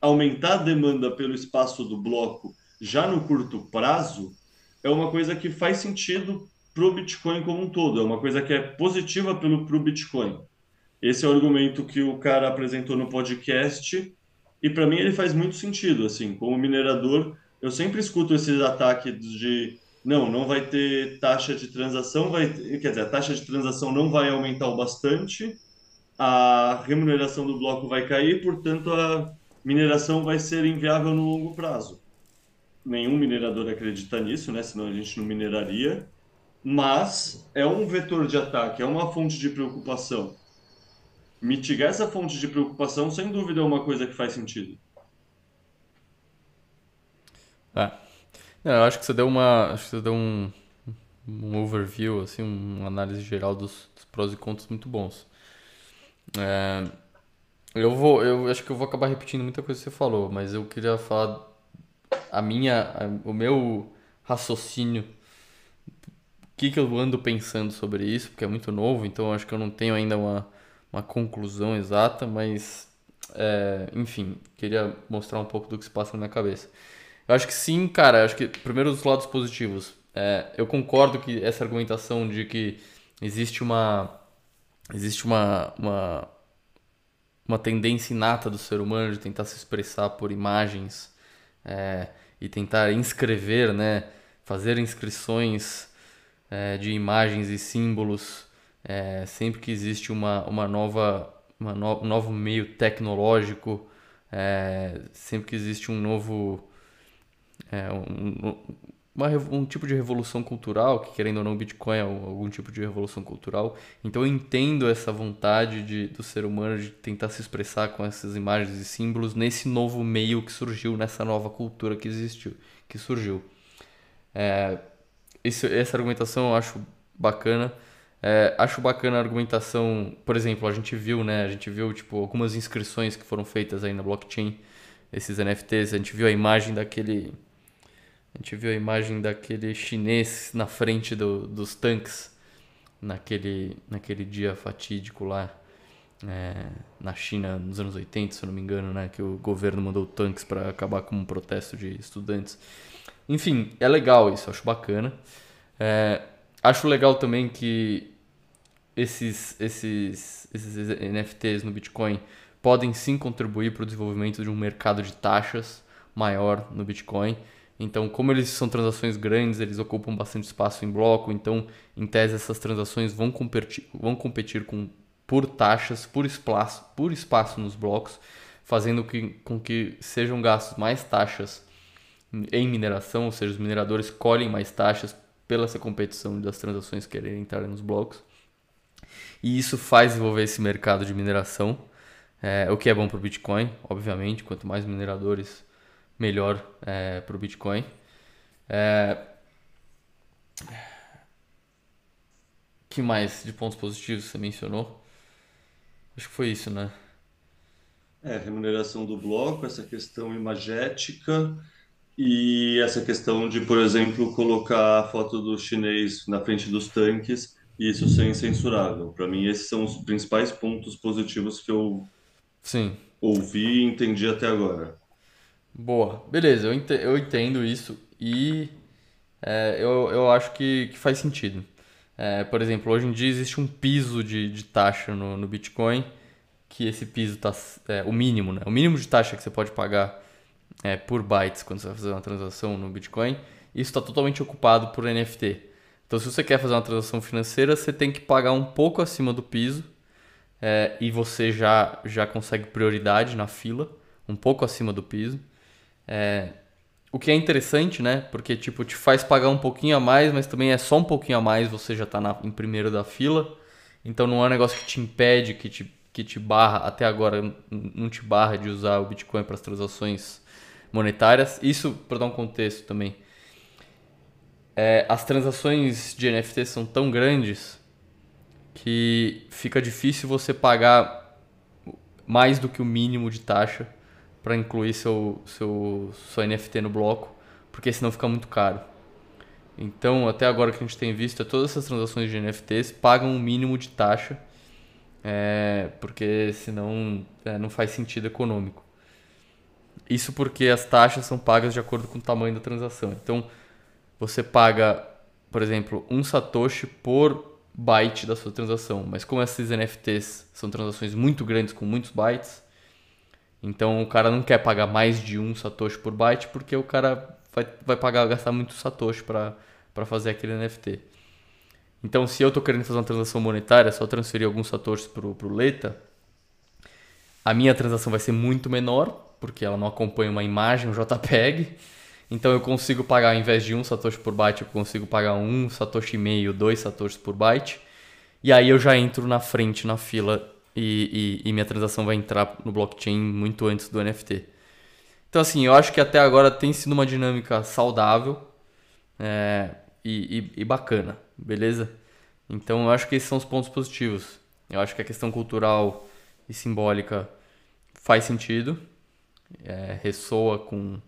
aumentar a demanda pelo espaço do bloco já no curto prazo é uma coisa que faz sentido para o Bitcoin como um todo, é uma coisa que é positiva para o Bitcoin. Esse é o argumento que o cara apresentou no podcast e para mim ele faz muito sentido. Assim, como minerador, eu sempre escuto esses ataques de não, não vai ter taxa de transação, vai ter, quer dizer, a taxa de transação não vai aumentar o bastante, a remuneração do bloco vai cair, portanto a mineração vai ser inviável no longo prazo. Nenhum minerador acredita nisso, né? Senão a gente não mineraria. Mas é um vetor de ataque, é uma fonte de preocupação. Mitigar essa fonte de preocupação, sem dúvida, é uma coisa que faz sentido. É. Eu acho que você deu uma, acho que você deu um, um overview, assim, uma análise geral dos, dos prós e contras muito bons. É, eu vou, eu acho que eu vou acabar repetindo muita coisa que você falou, mas eu queria falar a minha, a, o meu raciocínio, o que, que eu ando pensando sobre isso, porque é muito novo, então acho que eu não tenho ainda uma, uma conclusão exata, mas é, enfim, queria mostrar um pouco do que se passa na minha cabeça. Eu acho que sim, cara, acho que primeiro os lados positivos. É, eu concordo que essa argumentação de que existe uma existe uma, uma uma tendência inata do ser humano de tentar se expressar por imagens é, e tentar inscrever, né, fazer inscrições é, de imagens e símbolos é, sempre que existe uma, uma nova uma no, um novo meio tecnológico, é, sempre que existe um novo é, um, uma, um tipo de revolução cultural, que querendo ou não, o Bitcoin é algum tipo de revolução cultural. Então eu entendo essa vontade de, do ser humano de tentar se expressar com essas imagens e símbolos nesse novo meio que surgiu, nessa nova cultura que existiu, que surgiu. É, isso, essa argumentação eu acho bacana. É, acho bacana a argumentação, por exemplo, a gente viu, né? A gente viu tipo algumas inscrições que foram feitas aí na blockchain, esses NFTs, a gente viu a imagem daquele a gente viu a imagem daquele chinês na frente do, dos tanques naquele, naquele dia fatídico lá é, na China nos anos 80, se eu não me engano, né, que o governo mandou tanques para acabar com um protesto de estudantes. Enfim, é legal isso, acho bacana. É, acho legal também que esses, esses, esses NFTs no Bitcoin podem sim contribuir para o desenvolvimento de um mercado de taxas maior no Bitcoin. Então, como eles são transações grandes, eles ocupam bastante espaço em bloco, então, em tese, essas transações vão competir, vão competir com, por taxas, por espaço, por espaço nos blocos, fazendo que, com que sejam gastos mais taxas em mineração, ou seja, os mineradores colhem mais taxas pela essa competição das transações quererem entrar nos blocos. E isso faz desenvolver esse mercado de mineração, é, o que é bom para o Bitcoin, obviamente, quanto mais mineradores melhor é, para o Bitcoin. É... que mais de pontos positivos você mencionou? Acho que foi isso, né? É, remuneração do bloco, essa questão imagética e essa questão de, por exemplo, colocar a foto do chinês na frente dos tanques e isso ser incensurável. Para mim, esses são os principais pontos positivos que eu Sim. ouvi e entendi até agora. Boa, beleza, eu entendo isso e é, eu, eu acho que, que faz sentido. É, por exemplo, hoje em dia existe um piso de, de taxa no, no Bitcoin, que esse piso está é, o mínimo, né? O mínimo de taxa que você pode pagar é, por bytes quando você vai fazer uma transação no Bitcoin, isso está totalmente ocupado por NFT. Então, se você quer fazer uma transação financeira, você tem que pagar um pouco acima do piso é, e você já, já consegue prioridade na fila, um pouco acima do piso. É, o que é interessante, né? Porque tipo, te faz pagar um pouquinho a mais, mas também é só um pouquinho a mais, você já está na, em primeiro da fila. Então não é um negócio que te impede, que te que te barra, até agora não te barra de usar o Bitcoin para as transações monetárias. Isso, para dar um contexto também, é, as transações de NFT são tão grandes que fica difícil você pagar mais do que o mínimo de taxa para incluir seu, seu, seu NFT no bloco, porque senão fica muito caro. Então, até agora que a gente tem visto, é todas essas transações de NFTs pagam um mínimo de taxa, é, porque senão é, não faz sentido econômico. Isso porque as taxas são pagas de acordo com o tamanho da transação. Então, você paga, por exemplo, um satoshi por byte da sua transação. Mas como esses NFTs são transações muito grandes com muitos bytes, então o cara não quer pagar mais de um satoshi por byte porque o cara vai, vai pagar, gastar muito satoshi para fazer aquele NFT. Então se eu estou querendo fazer uma transação monetária, só transferir alguns satoshis para o Leta, a minha transação vai ser muito menor, porque ela não acompanha uma imagem, um JPEG, então eu consigo pagar, ao invés de um satoshi por byte, eu consigo pagar um satoshi e meio, dois satoshis por byte. E aí eu já entro na frente, na fila, e, e, e, minha transação vai entrar no blockchain muito antes do NFT. Então assim, eu acho que até agora tem sido uma dinâmica saudável é, e, e, bacana, beleza? Então eu acho que esses são os pontos positivos. Eu acho que a questão cultural e simbólica faz sentido, é, ressoa com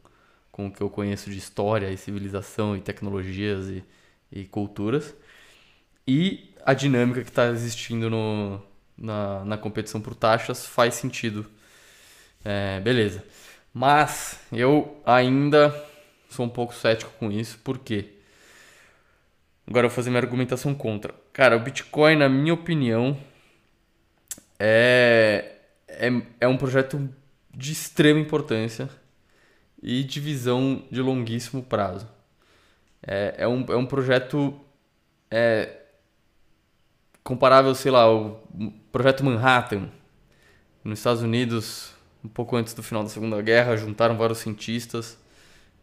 com o que eu conheço de história e civilização e tecnologias e, e culturas. E a dinâmica que está existindo no, na, na competição por taxas faz sentido. É, beleza. Mas eu ainda sou um pouco cético com isso, por quê? Agora eu vou fazer minha argumentação contra. Cara, o Bitcoin, na minha opinião, é, é, é um projeto de extrema importância e de visão de longuíssimo prazo. É, é, um, é um projeto é, comparável, sei lá, ao projeto Manhattan. Nos Estados Unidos, um pouco antes do final da Segunda Guerra, juntaram vários cientistas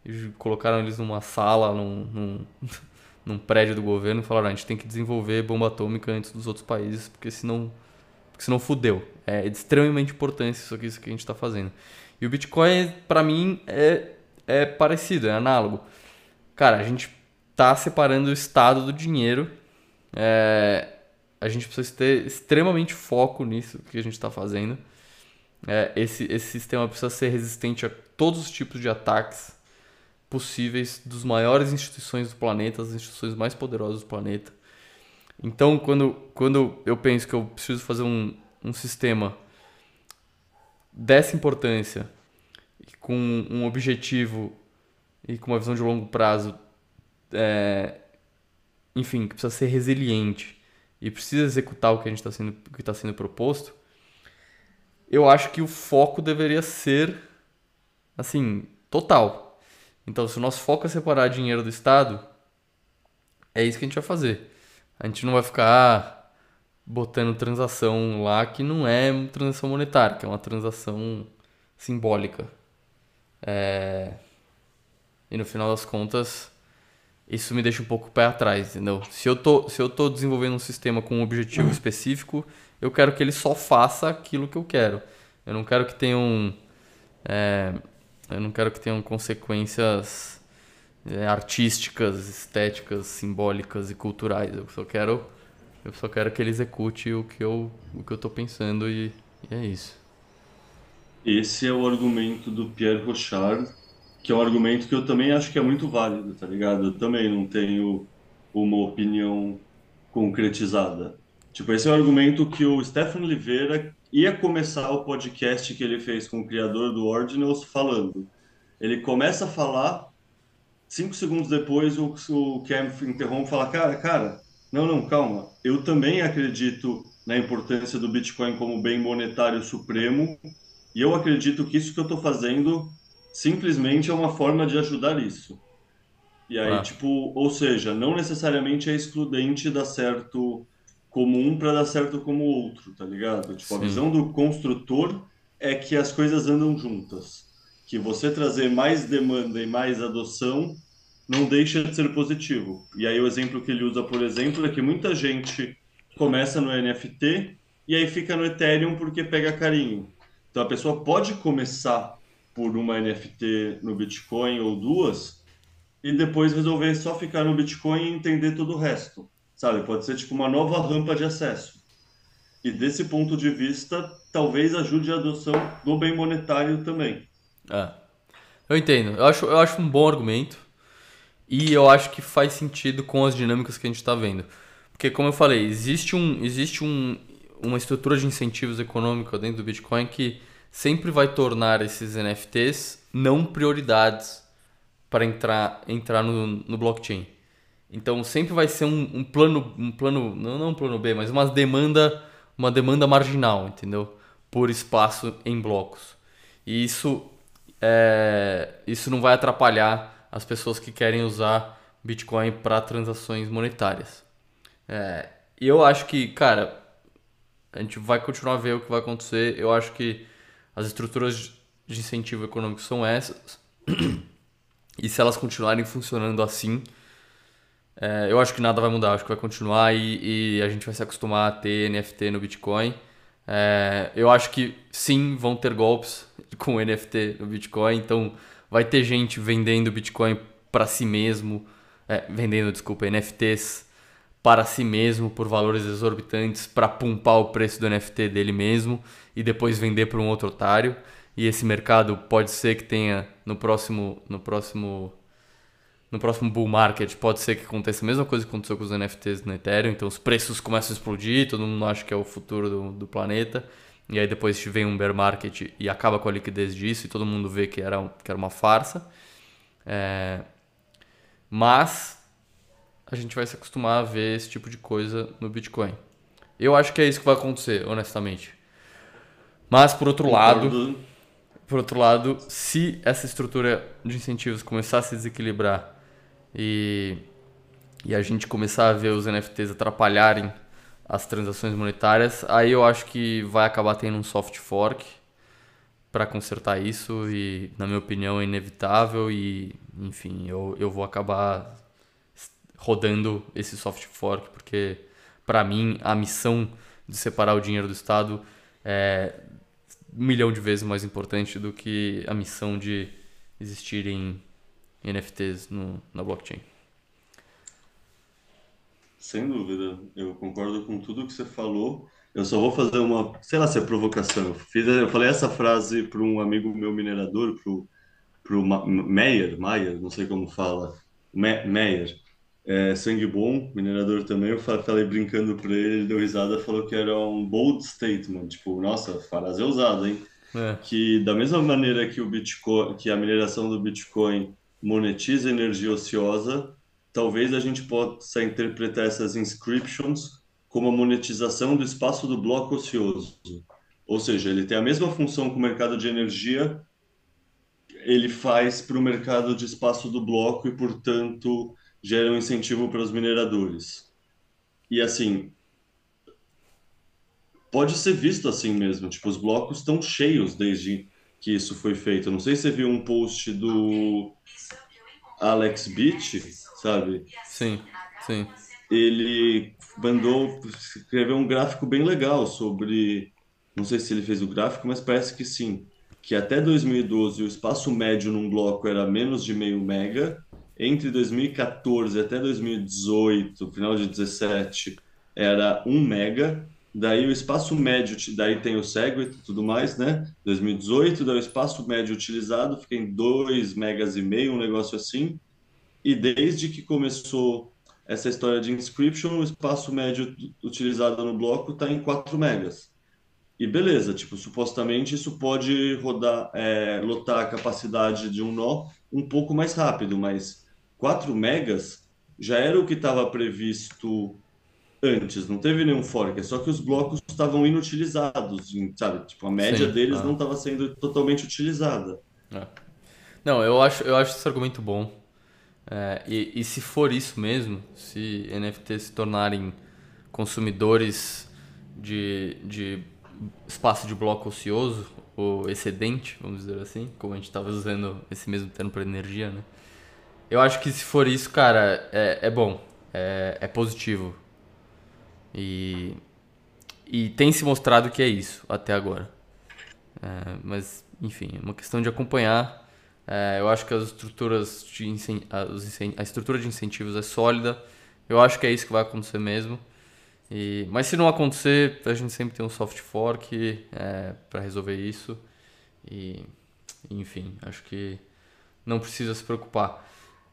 e colocaram eles numa sala, num, num, num prédio do governo e falaram: a gente tem que desenvolver bomba atômica antes dos outros países, porque senão, porque senão fudeu. É de extremamente importância isso aqui, isso que a gente está fazendo. E o Bitcoin, para mim, é, é parecido, é análogo. Cara, a gente tá separando o estado do dinheiro. É, a gente precisa ter extremamente foco nisso que a gente está fazendo. É, esse, esse sistema precisa ser resistente a todos os tipos de ataques possíveis dos maiores instituições do planeta, as instituições mais poderosas do planeta. Então, quando, quando eu penso que eu preciso fazer um, um sistema dessa importância, com um objetivo e com uma visão de longo prazo, é, enfim, que precisa ser resiliente e precisa executar o que a gente está sendo, que está sendo proposto, eu acho que o foco deveria ser, assim, total. Então, se o nosso foco é separar dinheiro do Estado, é isso que a gente vai fazer. A gente não vai ficar botando transação lá que não é transação monetária, que é uma transação simbólica. É... E no final das contas, isso me deixa um pouco pé atrás, entendeu? Se eu tô, se eu tô desenvolvendo um sistema com um objetivo específico, eu quero que ele só faça aquilo que eu quero. Eu não quero que tenham. É... eu não quero que tenham consequências é, artísticas, estéticas, simbólicas e culturais. Eu só quero eu só quero que ele execute o que eu, o que eu tô pensando e, e é isso. Esse é o argumento do Pierre Rochard, que é um argumento que eu também acho que é muito válido, tá ligado? Eu também não tenho uma opinião concretizada. Tipo, esse é o argumento que o Stefano Oliveira ia começar o podcast que ele fez com o criador do Ordinals falando. Ele começa a falar, cinco segundos depois o, o Cam interrompe e fala, cara, cara, não, não, calma. Eu também acredito na importância do Bitcoin como bem monetário supremo e eu acredito que isso que eu estou fazendo simplesmente é uma forma de ajudar isso. E aí, ah. tipo, ou seja, não necessariamente é excludente dar certo como um para dar certo como outro, tá ligado? Tipo, Sim. a visão do construtor é que as coisas andam juntas. Que você trazer mais demanda e mais adoção não deixa de ser positivo. E aí o exemplo que ele usa, por exemplo, é que muita gente começa no NFT e aí fica no Ethereum porque pega carinho. Então a pessoa pode começar por uma NFT no Bitcoin ou duas e depois resolver só ficar no Bitcoin e entender todo o resto, sabe? Pode ser tipo uma nova rampa de acesso. E desse ponto de vista, talvez ajude a adoção do bem monetário também. É. Eu entendo. Eu acho, eu acho um bom argumento. E eu acho que faz sentido com as dinâmicas que a gente está vendo. Porque, como eu falei, existe, um, existe um, uma estrutura de incentivos econômicos dentro do Bitcoin que sempre vai tornar esses NFTs não prioridades para entrar, entrar no, no blockchain. Então sempre vai ser um, um plano, um plano, não, não um plano B, mas uma demanda, uma demanda marginal, entendeu? Por espaço em blocos. E isso, é, isso não vai atrapalhar as pessoas que querem usar Bitcoin para transações monetárias. É, eu acho que, cara, a gente vai continuar a ver o que vai acontecer. Eu acho que as estruturas de incentivo econômico são essas. E se elas continuarem funcionando assim, é, eu acho que nada vai mudar. acho que vai continuar e, e, a gente vai se acostumar a ter NFT no Bitcoin. É, eu acho que sim, vão ter golpes com NFT no Bitcoin. Então vai ter gente vendendo Bitcoin para si mesmo. É, vendendo, desculpa, NFTs para si mesmo por valores exorbitantes para pumpar o preço do NFT dele mesmo e depois vender para um outro otário. E esse mercado pode ser que tenha no próximo no próximo no próximo bull market, pode ser que aconteça a mesma coisa que aconteceu com os NFTs no Ethereum, então os preços começam a explodir, todo mundo acha que é o futuro do, do planeta. E aí depois vem um bear market e acaba com a liquidez disso e todo mundo vê que era, que era uma farsa. É... Mas a gente vai se acostumar a ver esse tipo de coisa no Bitcoin. Eu acho que é isso que vai acontecer, honestamente. Mas por outro lado, por outro lado, se essa estrutura de incentivos começar a se desequilibrar e, e a gente começar a ver os NFTs atrapalharem as transações monetárias, aí eu acho que vai acabar tendo um soft fork para consertar isso e, na minha opinião, é inevitável e, enfim, eu, eu vou acabar rodando esse soft fork, porque para mim a missão de separar o dinheiro do Estado é um milhão de vezes mais importante do que a missão de existirem NFTs no, na blockchain. Sem dúvida, eu concordo com tudo que você falou. Eu só vou fazer uma, sei lá se é provocação. Eu, fiz, eu falei essa frase para um amigo meu minerador, pro, pro Meyer, Meyer, não sei como fala, Meyer é, sangue bom, minerador também. Eu falei brincando para ele, ele deu risada, falou que era um bold statement, tipo, nossa, frase ousada, hein? É. Que da mesma maneira que o Bitcoin, que a mineração do Bitcoin monetiza energia ociosa, talvez a gente possa interpretar essas inscriptions como a monetização do espaço do bloco ocioso. Ou seja, ele tem a mesma função que o mercado de energia, ele faz para o mercado de espaço do bloco e, portanto, gera um incentivo para os mineradores. E assim, pode ser visto assim mesmo, tipo, os blocos estão cheios desde que isso foi feito. Não sei se você viu um post do Alex Beach, sabe? Sim, sim. Ele mandou escrever um gráfico bem legal sobre, não sei se ele fez o gráfico, mas parece que sim, que até 2012 o espaço médio num bloco era menos de meio mega entre 2014 até 2018, final de 17, era 1 mega. Daí o espaço médio, daí tem o Segwit e tudo mais, né? 2018, daí o espaço médio utilizado fica em 2 megas e meio, um negócio assim. E desde que começou essa história de inscription, o espaço médio utilizado no bloco está em 4 megas. E beleza, tipo, supostamente isso pode rodar, é, lotar a capacidade de um nó um pouco mais rápido, mas 4 megas já era o que estava previsto antes, não teve nenhum fork, é só que os blocos estavam inutilizados, sabe? Tipo, a média Sim, deles ah. não estava sendo totalmente utilizada. É. Não, eu acho, eu acho esse argumento bom. É, e, e se for isso mesmo, se NFTs se tornarem consumidores de, de espaço de bloco ocioso, ou excedente, vamos dizer assim, como a gente estava usando esse mesmo termo para energia, né? Eu acho que se for isso, cara, é, é bom. É, é positivo. E e tem se mostrado que é isso até agora. É, mas, enfim, é uma questão de acompanhar. É, eu acho que as estruturas de a estrutura de incentivos é sólida. Eu acho que é isso que vai acontecer mesmo. E, mas se não acontecer, a gente sempre tem um soft fork é, para resolver isso. E, enfim, acho que não precisa se preocupar.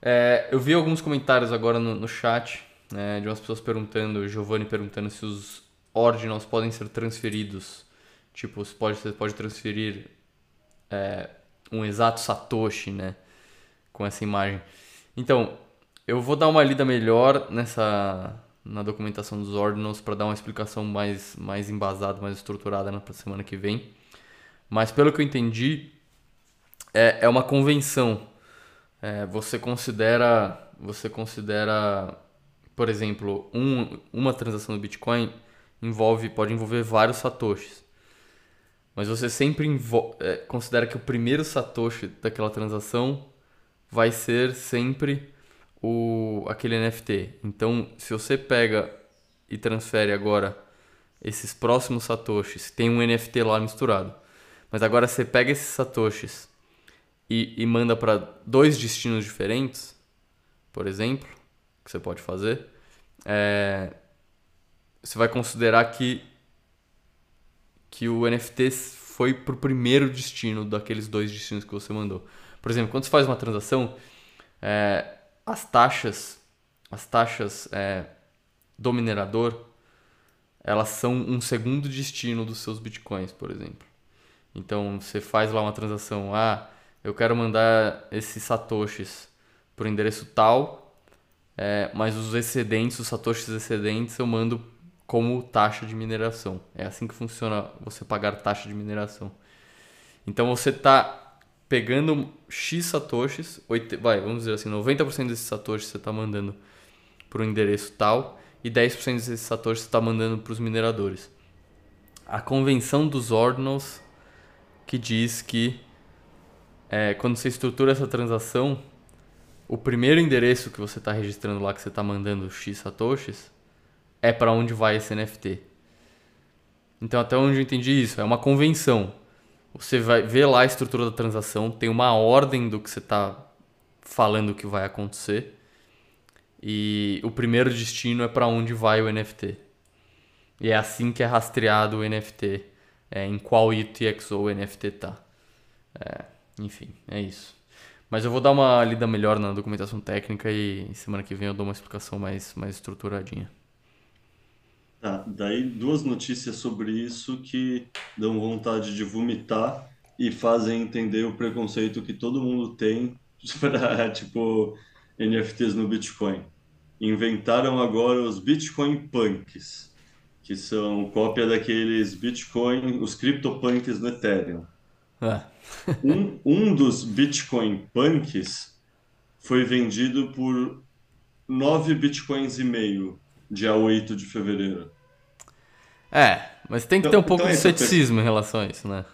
É, eu vi alguns comentários agora no, no chat né, de umas pessoas perguntando, Giovanni perguntando se os ordinals podem ser transferidos. Tipo, você pode, você pode transferir é, um exato Satoshi, né? Com essa imagem. Então, eu vou dar uma lida melhor nessa na documentação dos ordinals para dar uma explicação mais, mais embasada, mais estruturada na semana que vem. Mas pelo que eu entendi, é, é uma convenção. É, você considera, você considera, por exemplo, um, uma transação do Bitcoin envolve, pode envolver vários satoshis. Mas você sempre é, considera que o primeiro satoshi daquela transação vai ser sempre o, aquele NFT. Então, se você pega e transfere agora esses próximos satoshis, tem um NFT lá misturado. Mas agora você pega esses satoshis e, e manda para dois destinos diferentes, por exemplo, que você pode fazer, é, você vai considerar que, que o NFT foi para o primeiro destino daqueles dois destinos que você mandou. Por exemplo, quando você faz uma transação, é, as taxas, as taxas é, do minerador, elas são um segundo destino dos seus bitcoins, por exemplo. Então você faz lá uma transação, ah, eu quero mandar esses satoshis o endereço tal, é, mas os excedentes, os satoshis excedentes, eu mando como taxa de mineração. É assim que funciona você pagar taxa de mineração. Então você está pegando X satoshis, 8, vai, vamos dizer assim, 90% desses satoshis você está mandando para o endereço tal e 10% desses satoshis você está mandando para os mineradores. A convenção dos ordinals que diz que é, quando você estrutura essa transação, o primeiro endereço que você está registrando lá, que você está mandando X satoshis, é para onde vai esse NFT. Então, até onde eu entendi isso, é uma convenção. Você vai ver lá a estrutura da transação, tem uma ordem do que você está falando que vai acontecer. E o primeiro destino é para onde vai o NFT. E é assim que é rastreado o NFT, é, em qual UTXO o NFT tá. É, enfim, é isso. Mas eu vou dar uma lida melhor na documentação técnica e semana que vem eu dou uma explicação mais, mais estruturadinha. Tá, daí duas notícias sobre isso que dão vontade de vomitar e fazem entender o preconceito que todo mundo tem para, tipo, NFTs no Bitcoin. Inventaram agora os Bitcoin Punks, que são cópia daqueles Bitcoin, os CryptoPunks no Ethereum. É. um, um dos Bitcoin Punks foi vendido por 9 Bitcoins e meio, dia 8 de fevereiro. É, mas tem que então, ter um pouco então de é ceticismo em relação a isso, né?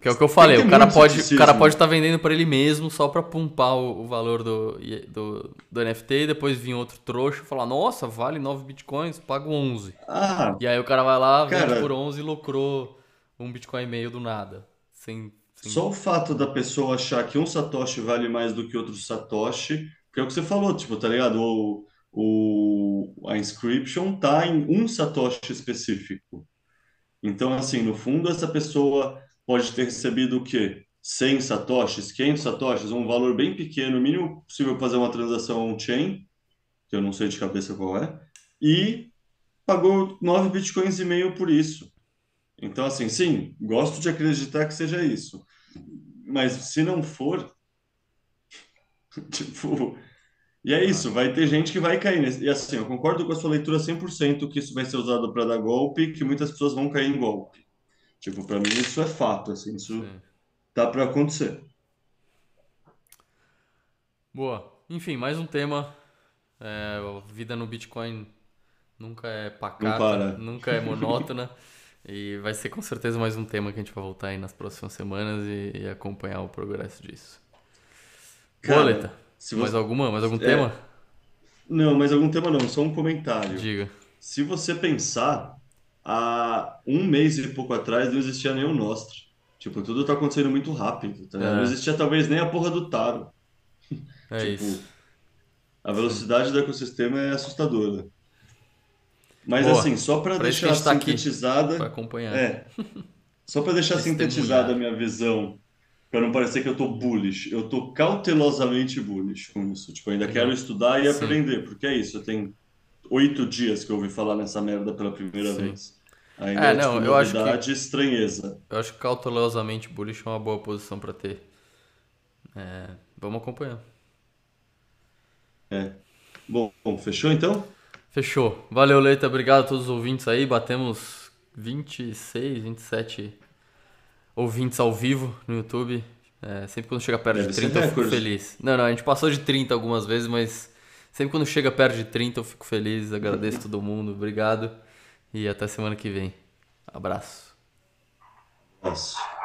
Que é o que eu falei, o cara, pode, o cara pode estar tá vendendo para ele mesmo só para pumpar o, o, valor do, do, do NFT e depois vir outro trouxa e falar, nossa, vale 9 bitcoins, pago 11. Ah, e aí o cara vai lá, vende cara, por 11 e lucrou um bitcoin e meio do nada. Sem, sem... Só o fato da pessoa achar que um satoshi vale mais do que outro satoshi, que é o que você falou, tipo, tá ligado? O, o, a inscription tá em um satoshi específico. Então, assim, no fundo, essa pessoa pode ter recebido o quê? 100 satoshis, 500 satoshis, um valor bem pequeno, mínimo possível fazer uma transação on-chain, que eu não sei de cabeça qual é, e pagou 9 bitcoins e meio por isso. Então, assim, sim, gosto de acreditar que seja isso. Mas se não for, tipo, e é isso, vai ter gente que vai cair nesse. E assim, eu concordo com a sua leitura 100% que isso vai ser usado para dar golpe, que muitas pessoas vão cair em golpe. Tipo, para mim isso é fato, assim, isso Sim. tá para acontecer. Boa. Enfim, mais um tema. É, vida no Bitcoin nunca é pacata, nunca é monótona. e vai ser com certeza mais um tema que a gente vai voltar aí nas próximas semanas e, e acompanhar o progresso disso. Boleta, você... mais alguma? Mais algum é... tema? Não, mais algum tema não, só um comentário. Diga. Se você pensar, há um mês e pouco atrás não existia nem o Nostra. Tipo, tudo tá acontecendo muito rápido, tá? É. Não existia talvez nem a porra do Taro. É Tipo, isso. A velocidade do ecossistema é assustadora. Mas Boa. assim, só para deixar tá sintetizada, Pra acompanhar. é, só para deixar sintetizada a minha visão, para não parecer que eu tô bullish, eu tô cautelosamente bullish com isso. Tipo, ainda Legal. quero estudar e Sim. aprender, porque é isso, eu tenho oito dias que eu ouvi falar nessa merda pela primeira Sim. vez. Ainda É, é, não, tipo, eu acho que- estranheza. Eu acho que cautelosamente bullish é uma boa posição pra ter. É, vamos acompanhar. Bom, bom, fechou então? Fechou. Valeu, Leita. Obrigado a todos os ouvintes aí. Batemos 26, 27 ouvintes ao vivo no YouTube. É, sempre quando chega perto Deve de ser 30 eu fico feliz. Não, não, a gente passou de 30 algumas vezes, mas sempre quando chega perto de 30 eu fico feliz. Agradeço todo mundo. Obrigado. E até semana que vem. Abraço. Nossa.